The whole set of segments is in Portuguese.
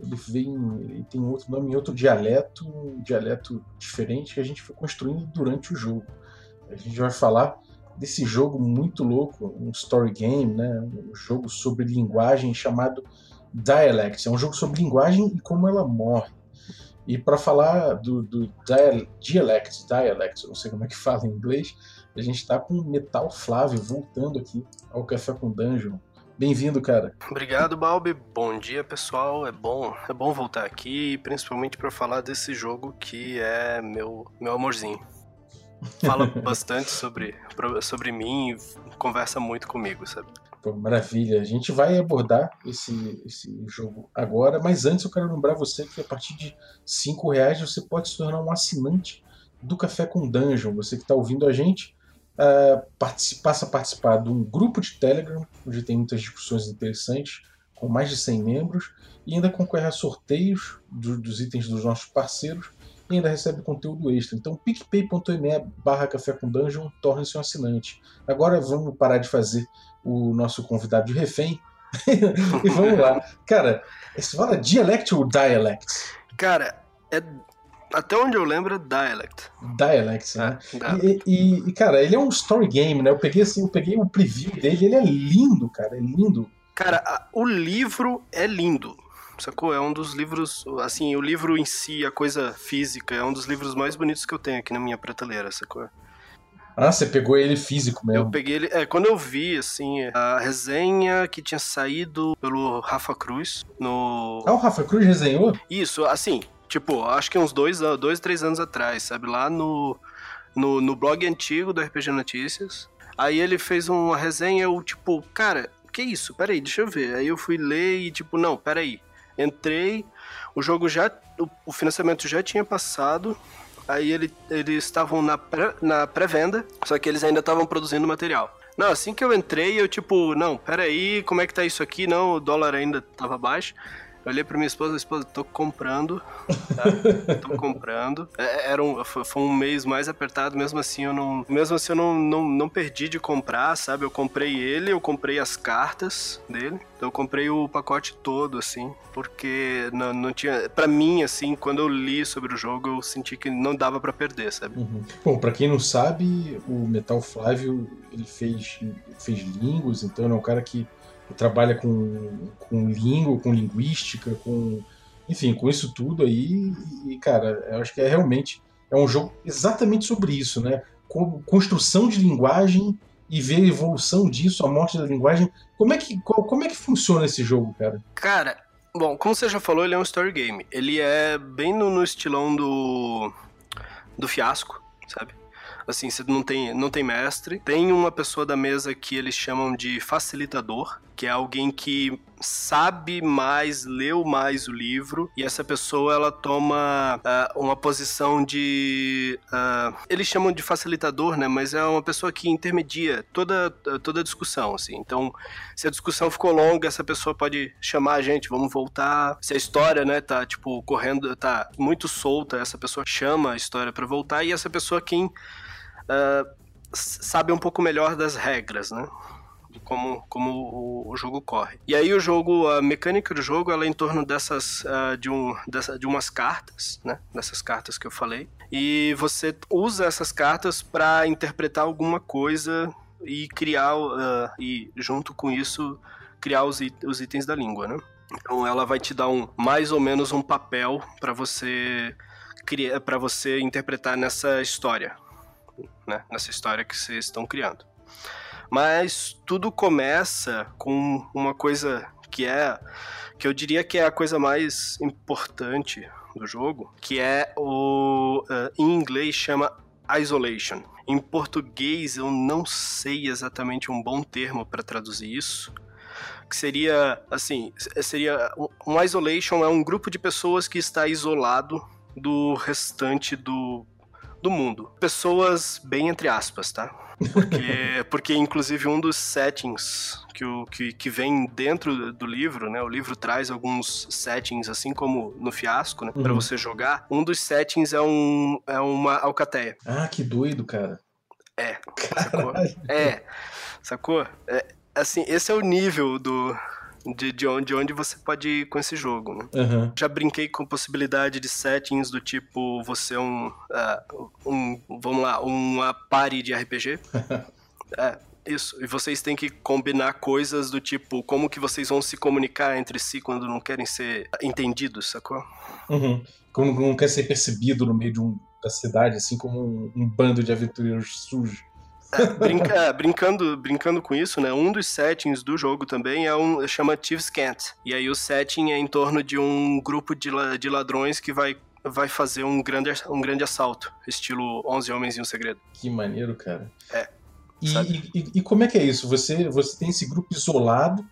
Ele vem, ele tem outro nome em outro dialeto, um dialeto diferente que a gente foi construindo durante o jogo. A gente vai falar desse jogo muito louco, um story game, né? um jogo sobre linguagem chamado Dialects. É um jogo sobre linguagem e como ela morre. E para falar do, do dial, Dialects, Dialects, não sei como é que fala em inglês, a gente está com o Metal Flávio voltando aqui ao Café com Dungeon. Bem-vindo, cara. Obrigado, Balbi. Bom dia, pessoal. É bom, é bom voltar aqui, principalmente para falar desse jogo que é meu meu amorzinho. Fala bastante sobre sobre mim, e conversa muito comigo, sabe? Pô, maravilha. A gente vai abordar esse, esse jogo agora, mas antes eu quero lembrar você que a partir de cinco reais você pode se tornar um assinante do Café com Dungeon. Você que está ouvindo a gente, uh, passa a participar de um grupo de Telegram, onde tem muitas discussões interessantes, com mais de 100 membros, e ainda concorre a sorteios do, dos itens dos nossos parceiros, e ainda recebe conteúdo extra. Então, picpay.me barra café com dungeon, torne-se um assinante. Agora vamos parar de fazer o nosso convidado de refém, e vamos lá. Cara, você fala dialect ou dialect? Cara, é até onde eu lembro é Dialect. Dialect, né? É, e, e, e, cara, ele é um story game, né? Eu peguei assim, eu peguei o um preview dele, ele é lindo, cara, é lindo. Cara, a, o livro é lindo. Sacou? É um dos livros, assim, o livro em si, a coisa física, é um dos livros mais bonitos que eu tenho aqui na minha prateleira, sacou? Ah, você pegou ele físico mesmo? Eu peguei ele. É, quando eu vi, assim, a resenha que tinha saído pelo Rafa Cruz no. Ah, o Rafa Cruz resenhou? Isso, assim, Tipo, acho que uns dois, dois três anos atrás, sabe? Lá no, no, no blog antigo do RPG Notícias. Aí ele fez uma resenha, eu, tipo, cara, que isso? Peraí, deixa eu ver. Aí eu fui ler e, tipo, não, peraí. Entrei, o jogo já. O, o financiamento já tinha passado. Aí ele, eles estavam na pré-venda, na pré só que eles ainda estavam produzindo material. Não, assim que eu entrei, eu tipo, não, peraí, como é que tá isso aqui? Não, o dólar ainda tava baixo. Eu olhei pra minha esposa, esposa, tô comprando, tá? tô comprando. É, é, era um, foi um mês mais apertado, mesmo assim eu não, mesmo assim eu não, não, não perdi de comprar, sabe? Eu comprei ele, eu comprei as cartas dele. Então eu comprei o pacote todo, assim, porque não, não tinha. Pra mim, assim, quando eu li sobre o jogo, eu senti que não dava para perder, sabe? Uhum. Bom, pra quem não sabe, o Metal Flávio ele fez, fez línguas, então é um cara que trabalha com, com língua, com linguística, com enfim, com isso tudo aí. E, cara, eu acho que é realmente é um jogo exatamente sobre isso, né? Construção de linguagem e ver a evolução disso, a morte da linguagem. Como é que, como é que funciona esse jogo, cara? Cara, bom, como você já falou, ele é um story game. Ele é bem no, no estilão do do fiasco, sabe? Assim, você não tem, não tem mestre. Tem uma pessoa da mesa que eles chamam de facilitador, que é alguém que sabe mais, leu mais o livro, e essa pessoa ela toma uh, uma posição de. Uh, eles chamam de facilitador, né? Mas é uma pessoa que intermedia toda, toda a discussão, assim. Então, se a discussão ficou longa, essa pessoa pode chamar a gente, vamos voltar. Se a história, né, tá, tipo, correndo, tá muito solta, essa pessoa chama a história para voltar, e essa pessoa quem. Uh, sabe um pouco melhor das regras, né? De como, como o, o, jogo corre. E aí o jogo, a mecânica do jogo, ela é em torno dessas, uh, de, um, dessa, de umas cartas, né? Dessas cartas que eu falei. E você usa essas cartas para interpretar alguma coisa e criar, uh, e junto com isso, criar os, os itens da língua, né? Então ela vai te dar um mais ou menos um papel para você criar, para você interpretar nessa história, né? Nessa história que vocês estão criando. Mas tudo começa com uma coisa que é que eu diria que é a coisa mais importante do jogo, que é o uh, em inglês chama isolation. Em português eu não sei exatamente um bom termo para traduzir isso, que seria assim, seria um isolation é um grupo de pessoas que está isolado do restante do do mundo. Pessoas bem entre aspas, tá? Porque, porque inclusive um dos settings que, o, que, que vem dentro do livro, né? O livro traz alguns settings, assim como no fiasco, né? Uhum. Pra você jogar. Um dos settings é, um, é uma alcateia. Ah, que doido, cara. É, sacou? É, sacou? É, assim, esse é o nível do, de, de, onde, de onde você pode ir com esse jogo, né? Uhum. Já brinquei com possibilidade de settings do tipo você é um, uh, um vamos lá, uma party de RPG. é, isso. E vocês têm que combinar coisas do tipo como que vocês vão se comunicar entre si quando não querem ser entendidos, sacou? Uhum. Como não quer ser percebido no meio de um da cidade, assim como um, um bando de aventureiros sujos. É, brinca, é, brincando, brincando com isso, né? Um dos settings do jogo também é um chama Thieves Cant. E aí o setting é em torno de um grupo de, de ladrões que vai, vai fazer um grande, um grande assalto, estilo 11 Homens e um Segredo. Que maneiro, cara. É. E, e, e, como é que é isso? Você, você tem esse grupo isolado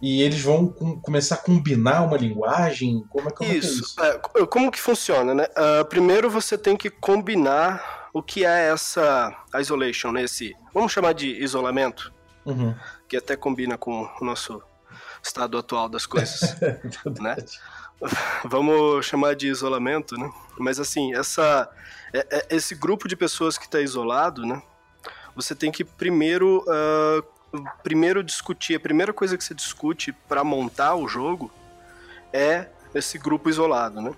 e eles vão com, começar a combinar uma linguagem? Como é, como isso. é, é isso? como que funciona, né? Uh, primeiro você tem que combinar o que é essa isolation, né? Esse, vamos chamar de isolamento, uhum. que até combina com o nosso estado atual das coisas, né? Vamos chamar de isolamento, né? Mas assim, essa, é, é, esse grupo de pessoas que está isolado, né? Você tem que primeiro uh, primeiro discutir, a primeira coisa que você discute para montar o jogo é esse grupo isolado, né?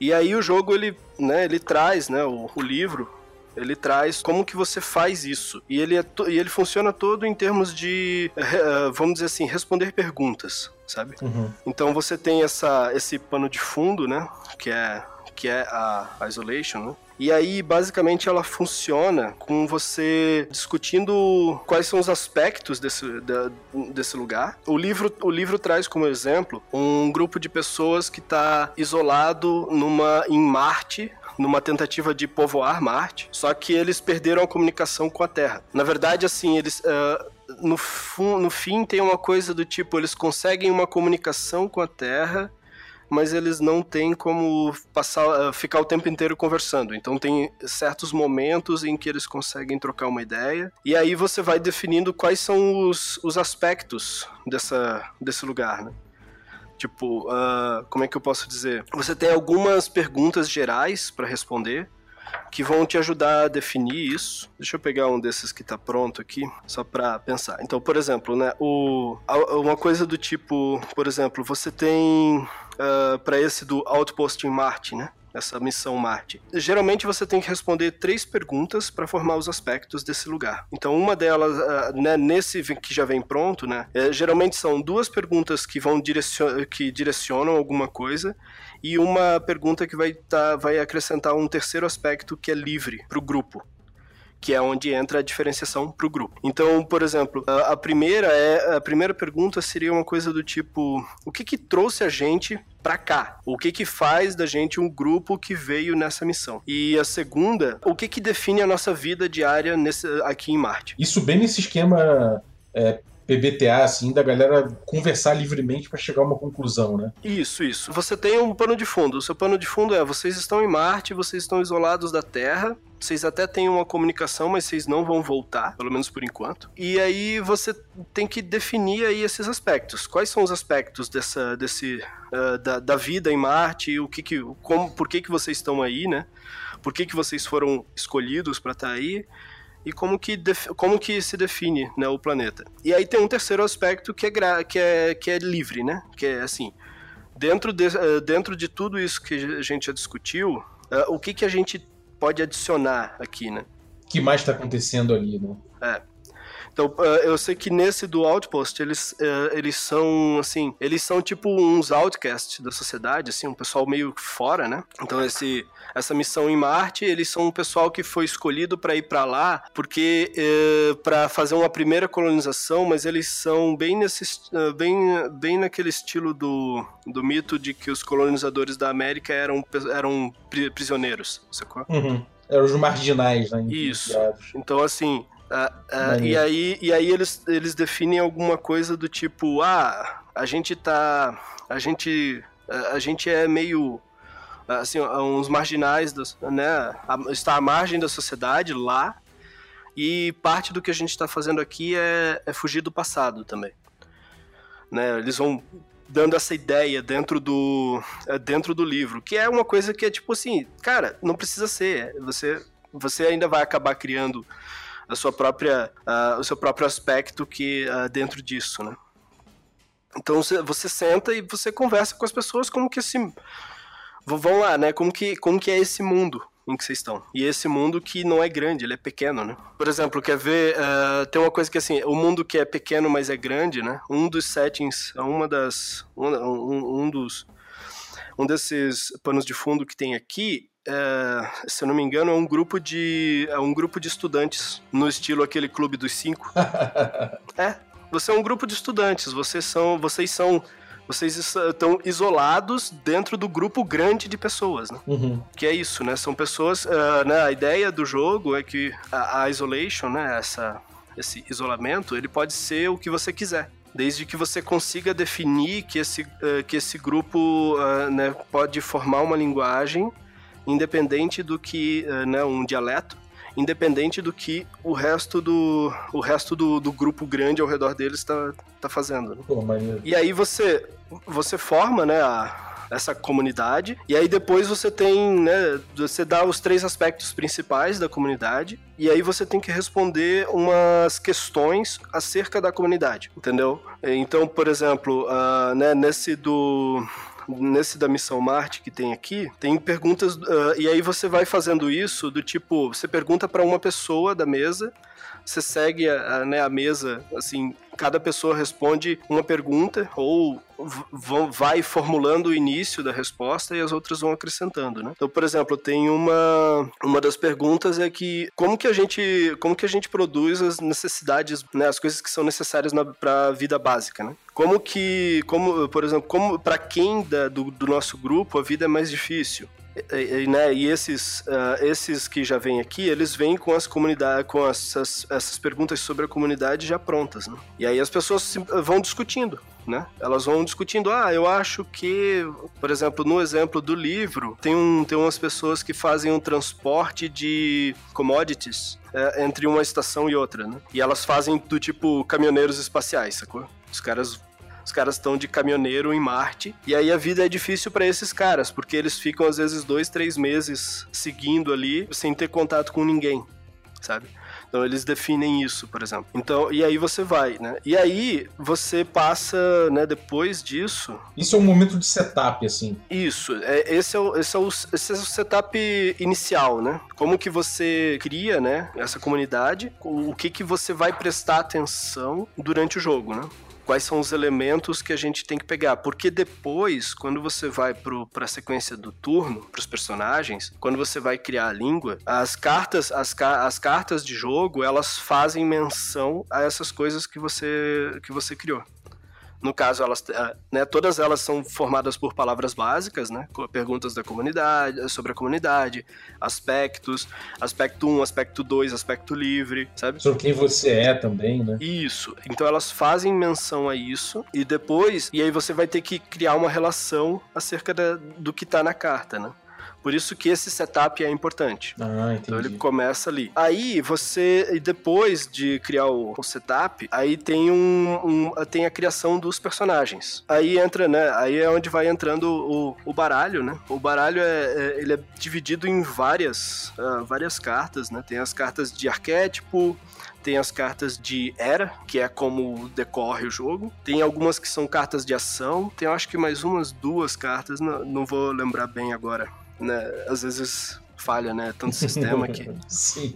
E aí o jogo ele, né, ele traz, né, o, o livro, ele traz como que você faz isso. E ele, é e ele funciona todo em termos de, uh, vamos dizer assim, responder perguntas, sabe? Uhum. Então você tem essa, esse pano de fundo, né, que é, que é a, a isolation, né? E aí, basicamente, ela funciona com você discutindo quais são os aspectos desse, da, desse lugar. O livro, o livro traz como exemplo um grupo de pessoas que está isolado numa, em Marte, numa tentativa de povoar Marte, só que eles perderam a comunicação com a Terra. Na verdade, assim, eles. Uh, no, no fim tem uma coisa do tipo, eles conseguem uma comunicação com a Terra, mas eles não têm como passar, eh, ficar o tempo inteiro conversando. Então tem certos momentos em que eles conseguem trocar uma ideia, e aí você vai definindo quais são os, os aspectos dessa, desse lugar, né? Tipo, uh, como é que eu posso dizer? Você tem algumas perguntas gerais para responder, que vão te ajudar a definir isso. Deixa eu pegar um desses que está pronto aqui, só para pensar. Então, por exemplo, né, o, uma coisa do tipo, por exemplo, você tem uh, ah, para esse do Outpost em Marte, né? essa missão Marte. Geralmente você tem que responder três perguntas para formar os aspectos desse lugar. Então uma delas, uh, né, nesse que já vem pronto, né, é, geralmente são duas perguntas que vão direcion que direcionam alguma coisa e uma pergunta que vai, tá, vai acrescentar um terceiro aspecto que é livre para o grupo que é onde entra a diferenciação para o grupo. Então, por exemplo, a, primeira é a primeira pergunta seria uma coisa do tipo: o que que trouxe a gente para cá? O que que faz da gente um grupo que veio nessa missão? E a segunda, o que que define a nossa vida diária nesse, aqui em Marte? Isso bem nesse esquema é, PBTA, assim, da galera conversar livremente para chegar a uma conclusão, né? Isso, isso. Você tem um pano de fundo. O seu pano de fundo é: vocês estão em Marte, vocês estão isolados da Terra, vocês até têm uma comunicação, mas vocês não vão voltar, pelo menos por enquanto. E aí você tem que definir aí esses aspectos. Quais são os aspectos dessa, desse, uh, da, da, vida em Marte? O que que, como, por que que vocês estão aí, né? Por que que vocês foram escolhidos para estar tá aí? E como que, como que se define né, o planeta. E aí tem um terceiro aspecto que é, que é, que é livre, né? Que é assim, dentro de, uh, dentro de tudo isso que a gente já discutiu, uh, o que, que a gente pode adicionar aqui, né? O que mais está acontecendo ali, né? É. Então, eh, eu sei que nesse do Outpost, eles, eh, eles são, assim, eles são tipo uns outcasts da sociedade, assim, um pessoal meio fora, né? Então, esse, essa missão em Marte, eles são um pessoal que foi escolhido para ir para lá, porque é, para fazer uma primeira colonização, mas eles são bem nesse, bem, bem naquele estilo do, do mito de que os colonizadores da América eram, eram prisioneiros, sacou? Uhum. Eram os marginais, né? Isso. Então, assim, Uh, uh, e aí, e aí eles, eles definem alguma coisa do tipo, ah, a gente tá. A gente. A gente é meio. assim, uns marginais, dos, né? Está à margem da sociedade lá. E parte do que a gente está fazendo aqui é, é fugir do passado também. Né? Eles vão dando essa ideia dentro do é, dentro do livro, que é uma coisa que é tipo assim, cara, não precisa ser. Você você ainda vai acabar criando sua própria uh, o seu próprio aspecto que uh, dentro disso, né? Então você senta e você conversa com as pessoas como que esse vão lá, né? Como que como que é esse mundo? em que vocês estão. E esse mundo que não é grande, ele é pequeno, né? Por exemplo, quer ver, uh, tem uma coisa que assim, o mundo que é pequeno, mas é grande, né? Um dos settings, uma das, um, um, um dos, um desses panos de fundo que tem aqui é, se eu não me engano, é um grupo de é um grupo de estudantes no estilo aquele clube dos cinco. é, você é um grupo de estudantes. Vocês são, vocês são vocês estão isolados dentro do grupo grande de pessoas, né? Uhum. Que é isso, né? São pessoas. Uh, né? A ideia do jogo é que a, a isolation, né? Essa, esse isolamento, ele pode ser o que você quiser desde que você consiga definir que esse, uh, que esse grupo uh, né, pode formar uma linguagem independente do que uh, né, um dialeto independente do que o resto do, o resto do, do grupo grande ao redor deles está tá fazendo. Né? Pô, e aí você, você forma, né, a, essa comunidade. E aí depois você tem, né, você dá os três aspectos principais da comunidade e aí você tem que responder umas questões acerca da comunidade, entendeu? Então, por exemplo, uh, né, nesse do nesse da Missão Marte que tem aqui, tem perguntas, uh, e aí você vai fazendo isso do tipo, você pergunta para uma pessoa da mesa, você segue a, a, né, a mesa, assim, cada pessoa responde uma pergunta ou vai formulando o início da resposta e as outras vão acrescentando, né? Então, por exemplo, tem uma uma das perguntas é que como que a gente como que a gente produz as necessidades, né, as coisas que são necessárias para a vida básica, né? Como que como, por exemplo, como para quem da, do, do nosso grupo a vida é mais difícil? E, né, e esses, uh, esses que já vêm aqui, eles vêm com as comunidades, com essas, essas perguntas sobre a comunidade já prontas, né? E aí as pessoas vão discutindo. Né? Elas vão discutindo, ah, eu acho que, por exemplo, no exemplo do livro, tem, um, tem umas pessoas que fazem um transporte de commodities é, entre uma estação e outra, né? E elas fazem do tipo caminhoneiros espaciais, sacou? Os caras os caras estão de caminhoneiro em Marte. E aí a vida é difícil para esses caras, porque eles ficam às vezes dois, três meses seguindo ali sem ter contato com ninguém, sabe? Então eles definem isso, por exemplo. Então, e aí você vai, né? E aí você passa, né, depois disso. Isso é um momento de setup, assim. Isso. É, esse, é o, esse, é o, esse é o setup inicial, né? Como que você cria, né, essa comunidade, o que que você vai prestar atenção durante o jogo, né? Quais são os elementos que a gente tem que pegar. Porque depois, quando você vai para a sequência do turno, para os personagens, quando você vai criar a língua, as cartas, as, as cartas de jogo, elas fazem menção a essas coisas que você, que você criou. No caso, elas, eh, né, todas elas são formadas por palavras básicas, né? Perguntas da comunidade, sobre a comunidade, aspectos, aspecto 1, aspecto 2, aspecto livre, sabe? Sobre quem você é também, né? Isso. Então elas fazem menção a isso e depois, e aí você vai ter que criar uma relação acerca da, do que tá na carta, né? Por isso que esse setup é importante. Ah, entendi. Então ele começa ali. Aí você, depois de criar o, o setup, aí tem um, um, tem a criação dos personagens. Aí entra, né? Aí é onde vai entrando o, o baralho, né? O baralho é, é ele é dividido em várias, uh, várias cartas, né? Tem as cartas de arquétipo, tem as cartas de era, que é como decorre o jogo. Tem algumas que são cartas de ação. Tem, acho que mais umas duas cartas, não, não vou lembrar bem agora né? Às vezes falha, né? Tanto sistema que. Sim.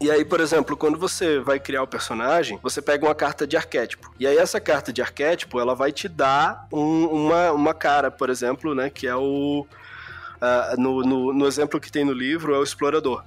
E aí, por exemplo, quando você vai criar o personagem, você pega uma carta de arquétipo. E aí essa carta de arquétipo, ela vai te dar um, uma, uma cara, por exemplo, né? Que é o... Uh, no, no, no, exemplo que tem no livro, é o explorador.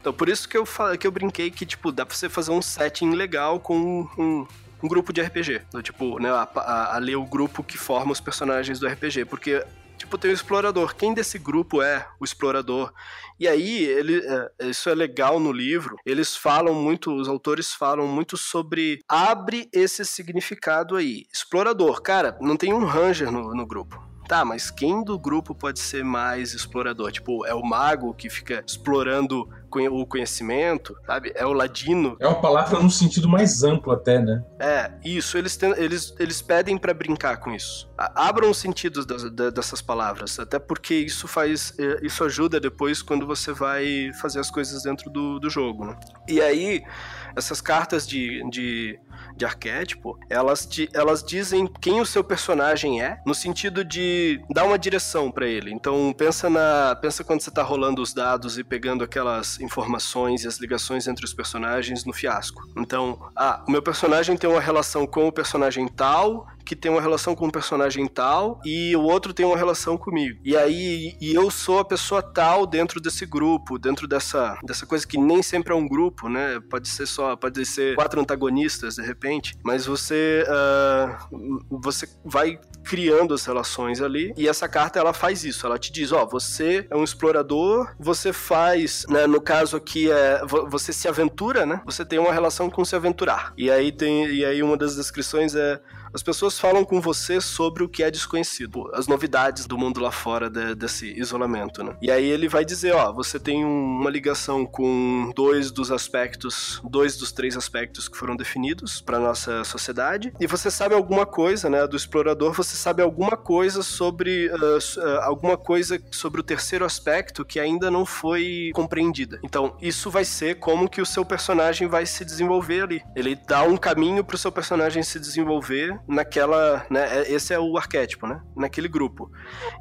Então, por isso que eu, que eu brinquei que, tipo, dá pra você fazer um setting legal com um, um grupo de RPG. Tipo, né, a, a, a ler o grupo que forma os personagens do RPG. Porque tipo, tem o explorador. Quem desse grupo é o explorador? E aí, ele, é, isso é legal no livro. Eles falam muito, os autores falam muito sobre abre esse significado aí. Explorador, cara, não tem um ranger no, no grupo. tá, mas quem do grupo pode ser mais explorador? Tipo, é o mago que fica explorando o conhecimento, sabe? É o ladino. É uma palavra num sentido mais amplo até, né? É, isso, eles, ten- eles, eles pedem pra brincar com isso. Abram os sentidos das- da- dessas palavras, até porque isso faz. eh, Isso ajuda depois quando você vai fazer as coisas dentro do, do jogo, né? E aí, essas cartas de, de, de arquétipo, elas, te- elas dizem quem o seu personagem é, no sentido de dar uma direção pra ele. Então, pensa na. Pensa quando você tá rolando os dados e pegando aquelas informações e as ligações entre os personagens no fiasco. Então, ah, o meu personagem tem uma relação com o personagem tal, que tem uma relação com o personagem tal, e o outro tem uma relação comigo. E aí, e eu sou a pessoa tal dentro desse grupo, dentro dessa, dessa coisa que nem sempre é um grupo, né? Pode ser só, pode ser quatro antagonistas de repente, mas você, ah, você vai criando as relações ali, e essa carta ela faz isso, ela te diz, ó, você é um explorador, você faz, né, no caso aqui é vo- você se aventura, né? Você tem uma relação com se aventurar. E aí tem e aí uma das descrições é as pessoas falam com você sobre o que é desconhecido, as novidades do mundo lá fora de- desse isolamento, né? E aí ele vai dizer, ó, você tem um- uma ligação com dois dos aspectos, dois dos três aspectos que foram definidos para nossa sociedade, e você sabe alguma coisa, né, do explorador, você sabe alguma coisa sobre s- ah, alguma coisa sobre o terceiro aspecto que ainda não foi compreendida. Então, isso vai ser como que o seu personagem vai se desenvolver ali. Ele dá um caminho pro seu personagem se desenvolver naquela, né, é- esse é o arquétipo, né, naquele grupo.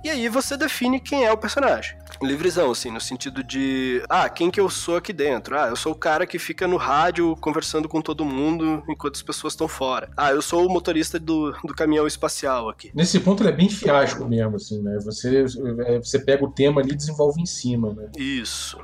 E aí você define quem é o personagem. Livrezão, assim, no sentido de, ah, quem que eu sou aqui dentro? Ah, eu sou o cara que fica no rádio conversando com todo mundo enquanto as pessoas estão fora. Ah, eu sou o motorista do, do caminhão espacial aqui. Nesse ponto ele é bem fiasco mesmo, assim, né? Você, é, você pega o tema ali e desenvolve em cima, né? Isso.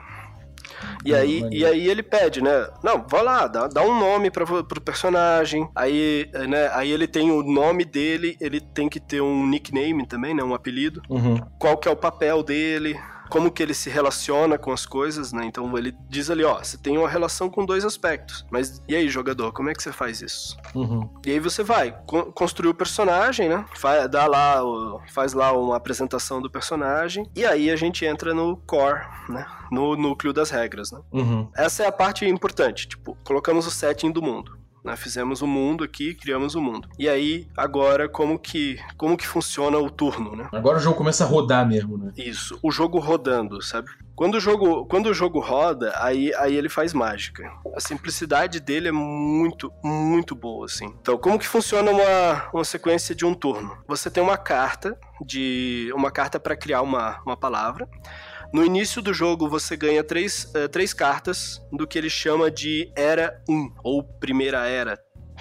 E Hum, aí, e aí ele pede, né? Não, vai lá, dá, dá um nome pra, pro personagem. Aí, né, aí ele tem o nome dele, ele tem que ter um nickname também, né? Um apelido. Uhum. Qual que é o papel dele, como que ele se relaciona com as coisas, né? Então ele diz ali, ó, você tem uma relação com dois aspectos. Mas e aí, jogador, como é que você faz isso? Uhum. E aí você vai con- construir o personagem, né? Fa- dá lá, o- faz lá uma apresentação do personagem. E aí a gente entra no core, né? No núcleo das regras, né? Uhum. Essa é a parte importante. Tipo, colocamos o setting do mundo. Né? Fizemos o mundo aqui, criamos o mundo. E aí, agora, como que, como que funciona o turno, né? Agora o jogo começa a rodar mesmo, né? Isso, o jogo rodando, sabe? Quando o jogo, quando o jogo roda, aí, aí ele faz mágica. A simplicidade dele é muito, muito boa, assim. Então, como que funciona uma, uma sequência de um turno? Você tem uma carta de uma carta para criar uma, uma palavra. No início do jogo, você ganha três, eh, três cartas do que ele chama de Era 1, ou Primeira Era,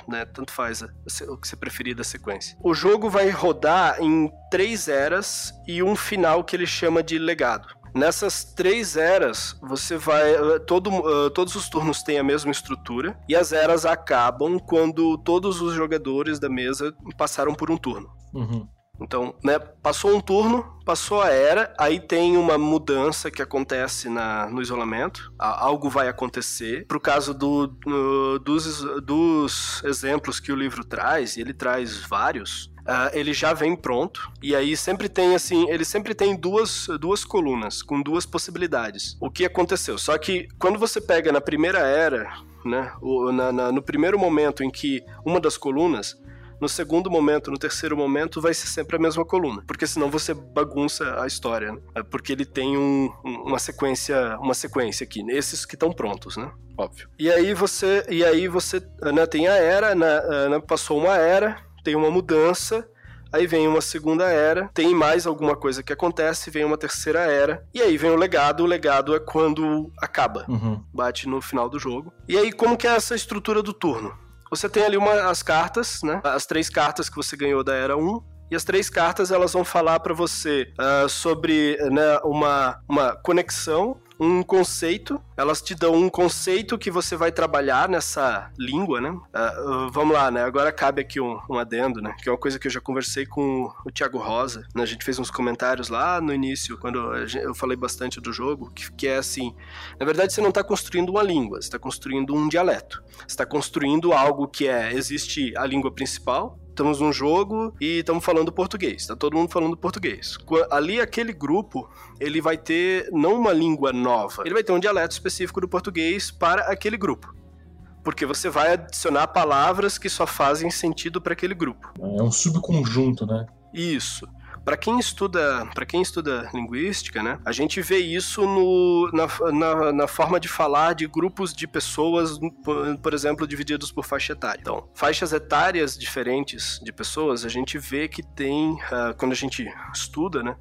né? Tanto faz o que você preferir da sequência. O jogo vai rodar em três eras e um final que ele chama de legado. Nessas três eras, você vai. eh, Todo, eh, todos os turnos têm a mesma estrutura, e as eras acabam quando todos os jogadores da mesa passaram por um turno. Uhum. Então, né, passou um turno, passou a era, aí tem uma mudança que acontece na, no isolamento, algo vai acontecer. Pro caso do, no- dos, dos exemplos que o livro traz, e ele traz vários, ah, ele já vem pronto, e aí sempre tem assim, ele sempre tem duas, duas colunas, com duas possibilidades. O que aconteceu? Só que quando você pega na primeira era, né, o- na- na- no primeiro momento em que uma das colunas no segundo momento, no terceiro momento, vai ser sempre a mesma coluna. Porque senão você bagunça a história, né? É Porque ele tem um- um- uma sequência, uma sequência aqui, esses que estão prontos, né? Óbvio. E aí você, e aí você né, tem a era, né, né, passou uma era, tem uma mudança, Aí vem uma segunda era, tem mais alguma coisa que acontece, vem uma terceira era, e aí vem o legado. O legado é quando acaba Uhum. bate no final do jogo. E aí, como que é essa estrutura do turno? Você tem ali uma, as cartas, né? As três cartas que você ganhou da Era 1. E as três cartas elas vão falar para você ah, sobre né, uma, uma conexão, um conceito. Elas te dão um conceito que você vai trabalhar nessa língua, né? Ah, vamos lá, né? Agora cabe aqui um, um adendo, né? Que é uma coisa que eu já conversei com o Thiago Rosa. Né? A gente fez uns comentários lá no início, quando eu falei bastante do jogo, que, que é assim: na verdade, você não está construindo uma língua, você está construindo um dialeto. Você está construindo algo que é: existe a língua principal, estamos num jogo e estamos falando português, tá todo mundo falando português. Ali, aquele grupo, ele vai ter não uma língua nova, ele vai ter um dialeto específico do português para aquele grupo. Porque você vai adicionar palavras que só fazem sentido para aquele grupo. É um subconjunto, né? Isso. Para quem estuda, para quem estuda linguística, né, a gente vê isso no, na, na, na forma de falar de grupos de pessoas, por, por exemplo, divididos por faixa etária. Então, faixas etárias diferentes de pessoas, a gente vê que tem, ah, quando a gente estuda, né,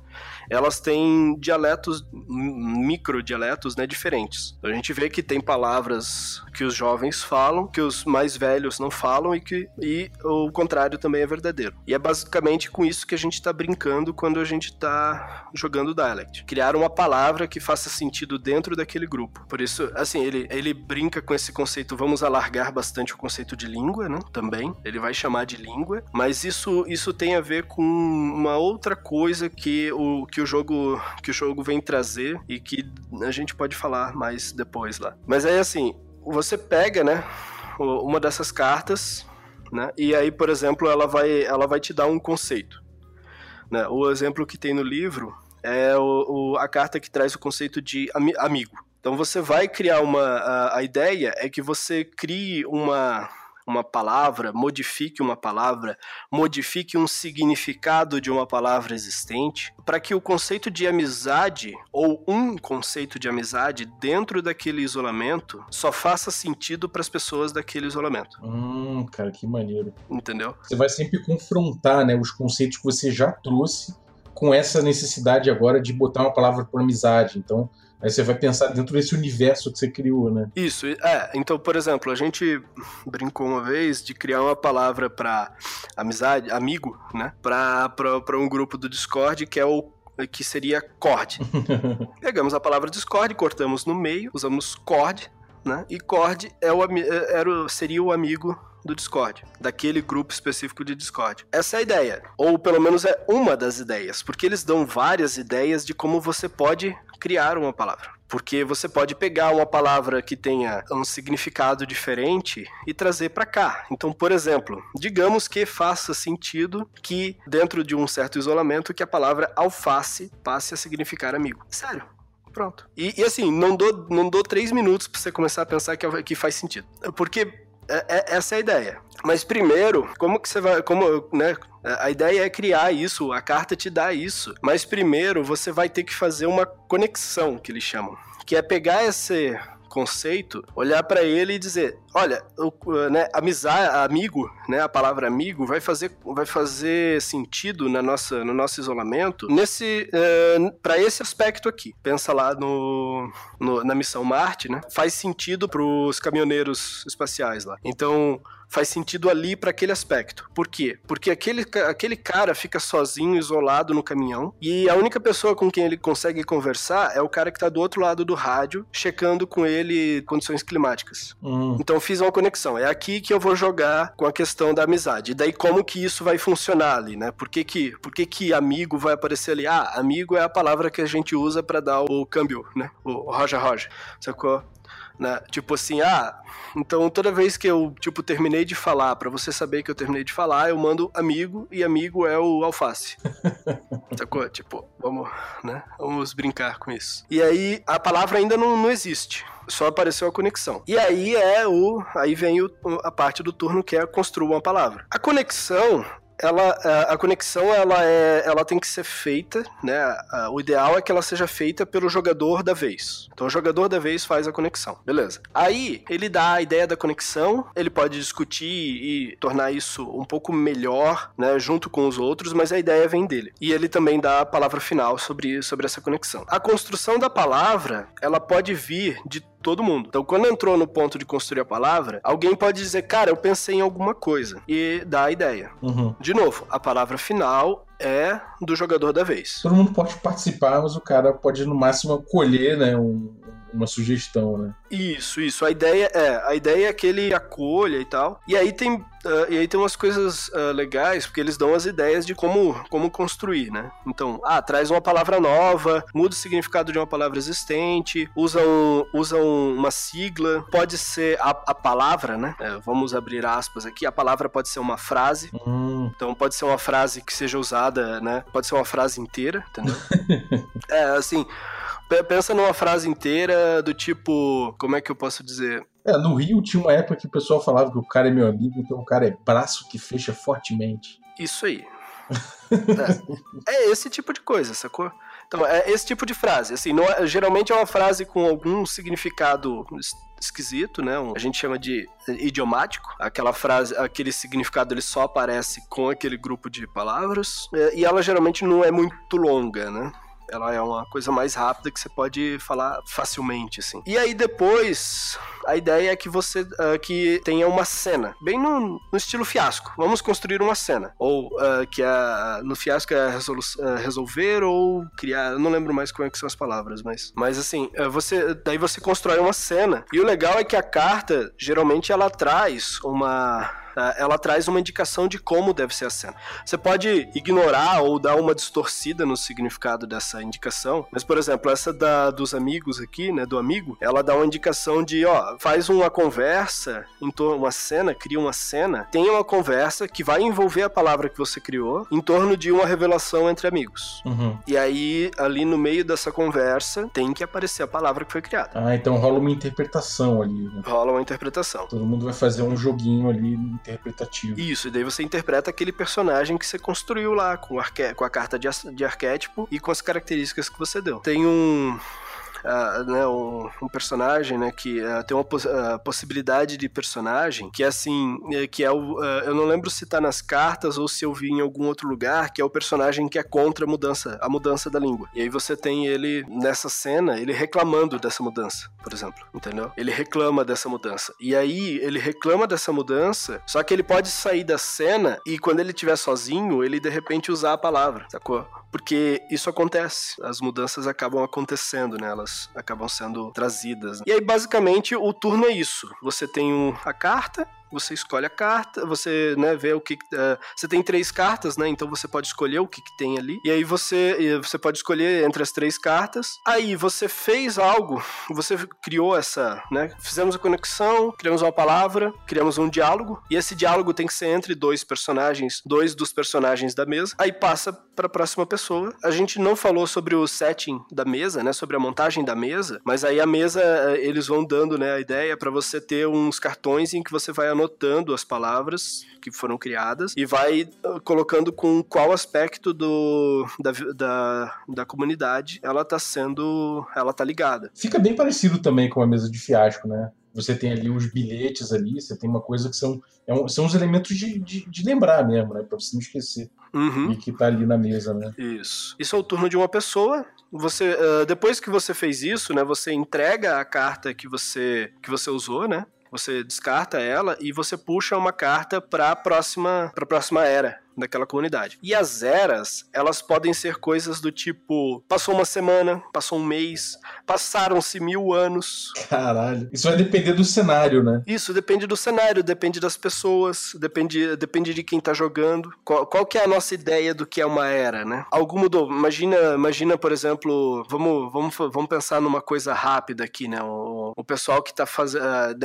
elas têm dialetos, m- microdialetos, né, diferentes. Então, a gente vê que tem palavras que os jovens falam, que os mais velhos não falam e que e o contrário também é verdadeiro. E é basicamente com isso que a gente está brincando quando a gente está jogando dialect. Criar uma palavra que faça sentido dentro daquele grupo. Por isso, assim, ele, ele brinca com esse conceito, vamos alargar bastante o conceito de língua, né? Também. Ele vai chamar de língua, mas isso, isso tem a ver com uma outra coisa que o, que o jogo que o jogo vem trazer e que a gente pode falar mais depois lá. Mas aí assim, você pega, né, uma dessas cartas, né? E aí, por exemplo, ela vai ela vai te dar um conceito. Né? O exemplo que tem no livro é o, o- a carta que traz o conceito de ami- amigo. Então você vai criar uma. A, a ideia é que você crie uma, uma palavra, modifique uma palavra, modifique um significado de uma palavra existente, para que o conceito de amizade, ou um conceito de amizade dentro daquele isolamento, só faça sentido para as pessoas daquele isolamento. Hum, cara, que maneiro. Entendeu? Você vai sempre confrontar né, os conceitos que você já trouxe com essa necessidade agora de botar uma palavra por amizade. Então, aí você vai pensar dentro desse universo que você criou, né? Isso, é. Então, por exemplo, a gente brincou uma vez de criar uma palavra para amizade, amigo, né? Para um grupo do Discord que é o que seria cord. Pegamos a palavra Discord, cortamos no meio, usamos cord, né? E cord é o, ami- era, seria o amigo do Discord, daquele grupo específico de Discord. Essa é a ideia, ou pelo menos é uma das ideias, porque eles dão várias ideias de como você pode criar uma palavra. Porque você pode pegar uma palavra que tenha um significado diferente e trazer para cá. Então, por exemplo, digamos que faça sentido que dentro de um certo isolamento que a palavra alface passe a significar amigo. Sério. Pronto. E, e assim, não dou, não dou três minutos pra você começar a pensar que, que faz sentido. Porque é- é- essa é a ideia. Mas primeiro, como que você vai. Como, né? A ideia é criar isso, a carta te dá isso. Mas primeiro você vai ter que fazer uma conexão, que eles chamam. Que é pegar esse conceito, olhar pra ele e dizer, olha, o, né, amizade, amigo, né, a palavra amigo vai fazer, vai fazer sentido na nossa, no nosso isolamento nesse, para esse aspecto aqui. Pensa lá no, no- na missão Marte, né? Faz sentido pros caminhoneiros espaciais lá. Então faz sentido ali para aquele aspecto. Por quê? Porque aquele, aquele cara fica sozinho, isolado no caminhão, e a única pessoa com quem ele consegue conversar é o cara que tá do outro lado do rádio, checando com ele condições climáticas. Hum, Então fiz uma conexão. É aqui que eu vou jogar com a questão da amizade. E daí como que isso vai funcionar ali, né? Por que que, por que, que amigo vai aparecer ali? Ah, amigo é a palavra que a gente usa para dar o câmbio, né? O roja roja. Sacou? Né? Tipo assim, ah, então toda vez que eu, tipo, terminei de falar, para você saber que eu terminei de falar, eu mando amigo, e amigo é o alface. Sacou? Tipo, vamos, né? Vamos brincar com isso. E aí, a palavra ainda não, não existe. Só apareceu a conexão. E aí é o. Aí vem o- a parte do turno que é construir uma palavra. A conexão. Ela, a- conexão ela, é, ela tem que ser feita, né? O ideal é que ela seja feita pelo jogador da vez. Então o jogador da vez faz a conexão, beleza? Aí ele dá a ideia da conexão, ele pode discutir e tornar isso um pouco melhor, né? Junto com os outros, mas a ideia vem dele. E ele também dá a palavra final sobre, sobre essa conexão. A construção da palavra, ela pode vir de todo mundo. Então, quando entrou no ponto de construir a palavra, alguém pode dizer, cara, eu pensei em alguma coisa. E dá a ideia. uhum. De novo, a palavra final é do jogador da vez. Todo mundo pode participar, mas o cara pode no máximo colher né, um, uma sugestão, né? Isso, isso. A ideia é, a ideia é que ele acolha e tal. E aí tem, uh, e aí tem umas coisas uh, legais, porque eles dão as ideias de como, como construir, né? Então, ah, traz uma palavra nova, muda o significado de uma palavra existente, usa, um, usa um, uma sigla, pode ser a, a palavra, né? É, vamos abrir aspas aqui. A palavra pode ser uma frase. Hum, Então pode ser uma frase que seja usada, né? Pode ser uma frase inteira, entendeu? é, assim, pensa numa frase inteira do tipo, como é que eu posso dizer? É, no Rio tinha uma época que o pessoal falava que o cara é meu amigo, então o cara é braço que fecha fortemente. Isso aí. é. É esse tipo de coisa, sacou? Então, é esse tipo de frase. Assim, não é- geralmente é uma frase com algum significado es- esquisito, né? Um- a gente chama de idiomático. Aquela frase, aquele significado ele só aparece com aquele grupo de palavras. É, E ela geralmente não é muito longa, né? Ela é uma coisa mais rápida que você pode falar facilmente, assim. E aí depois, a ideia é que você ah, que tenha uma cena, bem no, no estilo fiasco. Vamos construir uma cena. Ou ah, que é, no fiasco é resolu- ah, resolver ou criar. Não lembro mais como é que são as palavras, mas. Mas assim, você. Daí você constrói uma cena. E o legal é que a carta, geralmente, ela traz uma tá? ela traz uma indicação de como deve ser a cena. Você pode ignorar ou dar uma distorcida no significado dessa indicação, mas, por exemplo, essa da, dos amigos aqui, né, do amigo, ela dá uma indicação de, ó, faz uma conversa em torno, uma cena, cria uma cena, tem uma conversa que vai envolver a palavra que você criou em torno de uma revelação entre amigos. Uhum. E aí, ali no meio dessa conversa, tem que aparecer a palavra que foi criada. Ah, então rola uma interpretação ali. Né? Rola uma interpretação. Todo mundo vai fazer um joguinho ali interpretativo. Isso, e daí você interpreta aquele personagem que você construiu lá, com, arque- com a carta de, de arquétipo e com as características que você deu. Tem um. Ah, né, um, um personagem, né, que ah, tem uma pos- ah, possibilidade de personagem que é assim, que é o, eu não lembro se tá nas cartas ou se eu vi em algum outro lugar, que é o personagem que é contra a mudança, a mudança da língua. E aí você tem ele nessa cena, ele reclamando dessa mudança, por exemplo, entendeu? Ele reclama dessa mudança. E aí ele reclama dessa mudança, só que ele pode sair da cena e quando ele estiver sozinho, ele de repente usar a palavra, sacou? Porque isso acontece, as mudanças acabam acontecendo, né? Elas acabam sendo trazidas. E aí, basicamente, o turno é isso. Você tem a carta, você escolhe a carta, você né, vê o que. eh, você tem três cartas, né? Então você pode escolher o que, que tem ali. E aí você, você pode escolher entre as três cartas. Aí você fez algo, você criou essa, né? Fizemos a conexão, criamos uma palavra, criamos um diálogo. E esse diálogo tem que ser entre dois personagens, dois dos personagens da mesa. Aí passa para a próxima pessoa. A gente não falou sobre o setting da mesa, né? Sobre a montagem da mesa, mas aí a mesa eh, eles vão dando, né? A ideia para você ter uns cartões em que você vai anotando as palavras que foram criadas e vai uh, colocando com qual aspecto do, da, da, da comunidade ela tá sendo. ela tá ligada. Fica bem parecido também com a mesa de fiasco, né? Você tem ali os bilhetes ali, você tem uma coisa que são, é um- são os elementos de, de, de lembrar mesmo, né? Pra você não esquecer. Uhum. E que tá ali na mesa, né? Isso. Isso é o turno de uma pessoa. Você, ah, depois que você fez isso, né, você entrega a carta que você que você usou, né? Você descarta ela e você puxa uma carta para a próxima próxima era daquela comunidade. E as eras, elas podem ser coisas do tipo: passou uma semana, passou um mês, passaram-se mil anos. Caralho. Isso vai depender do cenário, né? Isso depende do cenário, depende das pessoas, depende, depende de quem tá jogando. Qual, qual que é a nossa ideia do que é uma era, né? Algo mudou. Imagina, imagina por exemplo, vamos, vamos, vamos pensar numa coisa rápida aqui, né? O, o pessoal que tá fazendo,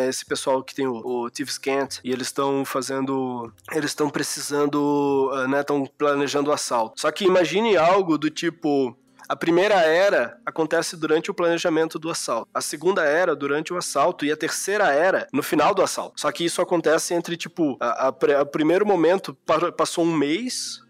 esse pessoal que tem o, o Thieves Cant, e eles estão fazendo, eles estão precisando, ah, né? Estão planejando o assalto. Só que imagine algo do tipo, a primeira era acontece durante o planejamento do assalto. A segunda era durante o assalto e a terceira era no final do assalto. Só que isso acontece entre tipo, a primeiro momento pa- passou um mês,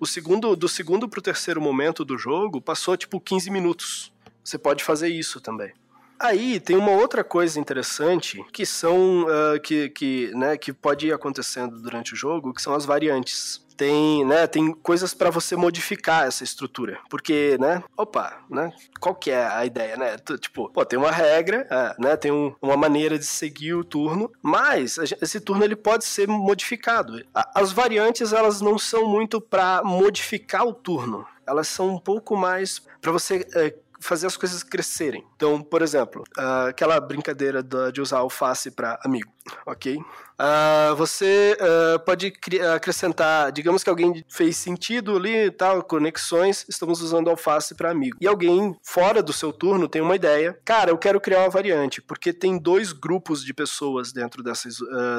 o segundo do segundo pro terceiro momento do jogo passou tipo 15 minutos. Você pode fazer isso também. Aí tem uma outra coisa interessante que são ah, que, que, né, que pode ir acontecendo durante o jogo, que são as variantes. Tem, né, tem coisas para você modificar essa estrutura, porque, né, opa, né, qual que é a ideia, né? Tipo, pô, tem uma regra, ah, né, tem um- uma maneira de seguir o turno, mas esse turno ele pode ser modificado. As variantes elas não são muito para modificar o turno, elas são um pouco mais para você eh, fazer as coisas crescerem. Então, por exemplo, uh, aquela brincadeira de usar alface para amigo, ok? Uh, você uh, pode acrescentar, digamos que alguém fez sentido ali, tal, conexões, estamos usando alface para amigo. E alguém fora do seu turno tem uma ideia, cara, eu quero criar uma variante, porque tem dois grupos de pessoas dentro dessa,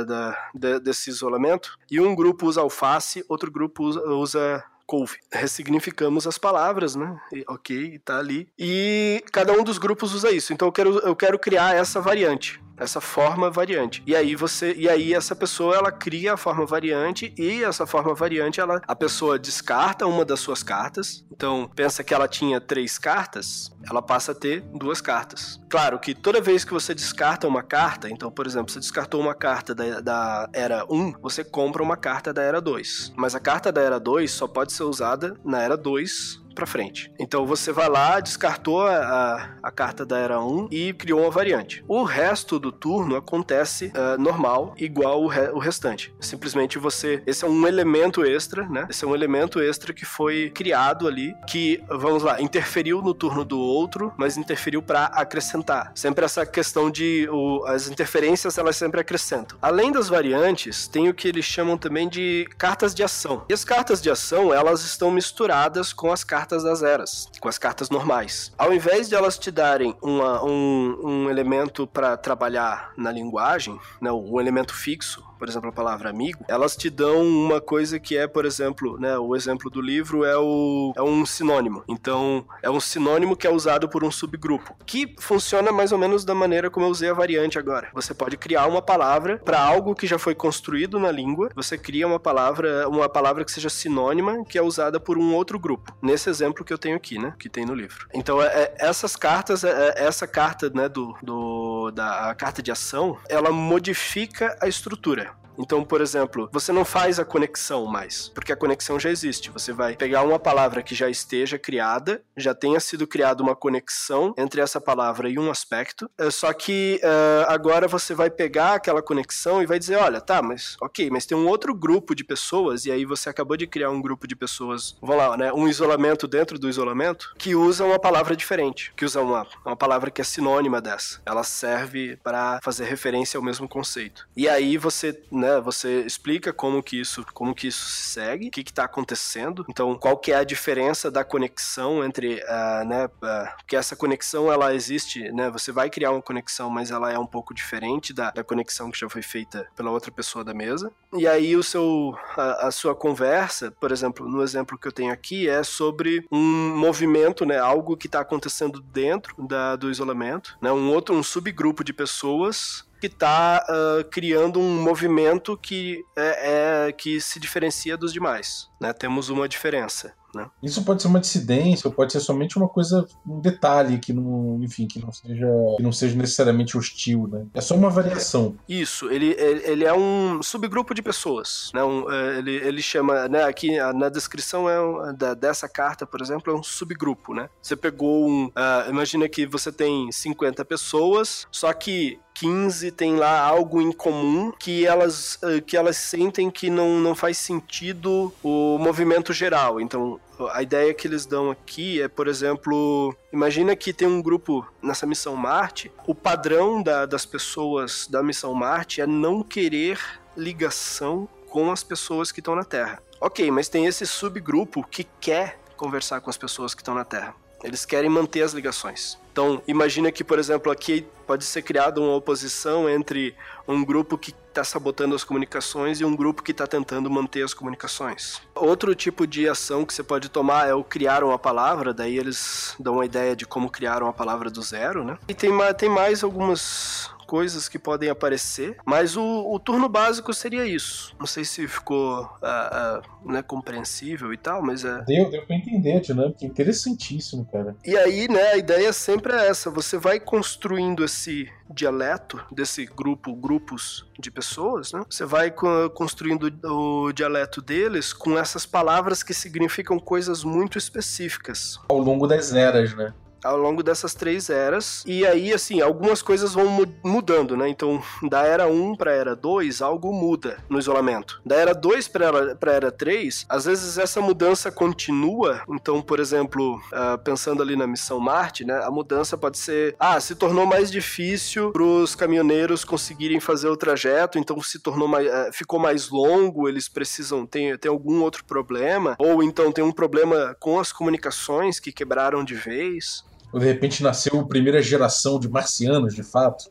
da, de, desse isolamento, e um grupo usa alface, outro grupo usa, usa couve. Ressignificamos as palavras, né? E, ok, tá ali. E cada um dos grupos usa isso. Então eu quero, eu quero criar essa variante essa forma variante. E aí você, e aí essa pessoa ela cria a forma variante e essa forma variante ela a pessoa descarta uma das suas cartas. Então, pensa que ela tinha três cartas, ela passa a ter duas cartas. Claro que toda vez que você descarta uma carta, então, por exemplo, você descartou uma carta da, da era 1, você compra uma carta da era 2. Mas a carta da era 2 só pode ser usada na era 2 para frente. Então você vai lá, descartou a, a, carta da era 1 e criou uma variante. O resto do turno acontece uh, normal, igual o, re, o restante. Simplesmente você. Esse é um elemento extra, né? Esse é um elemento extra que foi criado ali, que, vamos lá, interferiu no turno do outro, mas interferiu para acrescentar. Sempre essa questão de. O, as interferências, elas sempre acrescentam. Além das variantes, tem o que eles chamam também de cartas de ação. E as cartas de ação, elas estão misturadas com as cartas cartas das eras, com as cartas normais. Ao invés de elas te darem uma, um, um elemento para trabalhar na linguagem, né, um elemento fixo, por exemplo, a palavra amigo, elas te dão uma coisa que é, por exemplo, né, o exemplo do livro é, o, é um sinônimo. Então, é um sinônimo que é usado por um subgrupo, que funciona mais ou menos da maneira como eu usei a variante agora. Você pode criar uma palavra para algo que já foi construído na língua, você cria uma palavra, uma palavra que seja sinônima, que é usada por um outro grupo. Nesse exemplo que eu tenho aqui, né, que tem no livro. Então, é, é essas cartas, é, é, essa carta, né, do, do da carta de ação, ela modifica a estrutura. Пока. Então, por exemplo, você não faz a conexão mais, porque a conexão já existe. Você vai pegar uma palavra que já esteja criada, já tenha sido criada uma conexão entre essa palavra e um aspecto, é só que uh, agora você vai pegar aquela conexão e vai dizer: olha, tá, mas ok, mas tem um outro grupo de pessoas, e aí você acabou de criar um grupo de pessoas, vamos lá, né? Um isolamento dentro do isolamento, que usa uma palavra diferente, que usa uma, uma palavra que é sinônima dessa. Ela serve para fazer referência ao mesmo conceito. E aí você, né, né? Você explica como que isso, como que isso se segue, o que está acontecendo. Então, qual que é a diferença da conexão entre, uh, né? Uh, porque essa conexão ela existe, né? Você vai criar uma conexão, mas ela é um pouco diferente da, da conexão que já foi feita pela outra pessoa da mesa. E aí o seu, a, a sua conversa, por exemplo, no exemplo que eu tenho aqui, é sobre um movimento, né? Algo que está acontecendo dentro da, do isolamento, né? Um outro, um subgrupo de pessoas que está uh, criando um movimento que, é, é, que se diferencia dos demais. Né? Temos uma diferença. Né? Isso pode ser uma dissidência, ou pode ser somente uma coisa, um detalhe que não, enfim, que não seja, que não seja necessariamente hostil, né? É só uma variação. Isso, ele, ele é um subgrupo de pessoas, né? Um, é, ele, ele chama, né? Aqui na descrição é da, dessa carta, por exemplo, é um subgrupo, né? Você pegou um, uh, imagina que você tem 50 pessoas, só que 15 tem lá algo em comum que elas, uh, que elas sentem que não, não faz sentido o movimento geral. Então, a ideia que eles dão aqui é, por exemplo, imagina que tem um grupo nessa missão Marte, o padrão da, das pessoas da missão Marte é não querer ligação com as pessoas que estão na Terra. Ok, mas tem esse subgrupo que quer conversar com as pessoas que estão na Terra. Eles querem manter as ligações. Então, imagina que, por exemplo, aqui pode ser criada uma oposição entre um grupo que está sabotando as comunicações e um grupo que está tentando manter as comunicações. Outro tipo de ação que você pode tomar é o criar uma palavra, daí eles dão uma ideia de como criar uma palavra do zero, né? E tem, tem mais algumas coisas que podem aparecer, mas o, o turno básico seria isso. Não sei se ficou uh, uh, né, compreensível e tal, mas é. Deu, deu pra entender a dinâmica, interessantíssimo, cara. E aí, né, a ideia sempre é essa: você vai construindo esse dialeto desse grupo, grupos de pessoas, né? Você vai construindo o dialeto deles com essas palavras que significam coisas muito específicas. Ao longo das eras, né? Ao longo dessas três eras. E aí, assim, algumas coisas vão mu- mudando, né? Então, da era 1 pra era 2, algo muda no isolamento. Da era 2 pra era, era 3, às vezes essa mudança continua. Então, por exemplo, ah, pensando ali na missão Marte, né? A mudança pode ser, ah, se tornou mais difícil pros caminhoneiros conseguirem fazer o trajeto, então se tornou mais, eh, ficou mais longo, eles precisam, tem, tem algum outro problema, ou então tem um problema com as comunicações que quebraram de vez. Ou de repente nasceu a primeira geração de marcianos, de fato.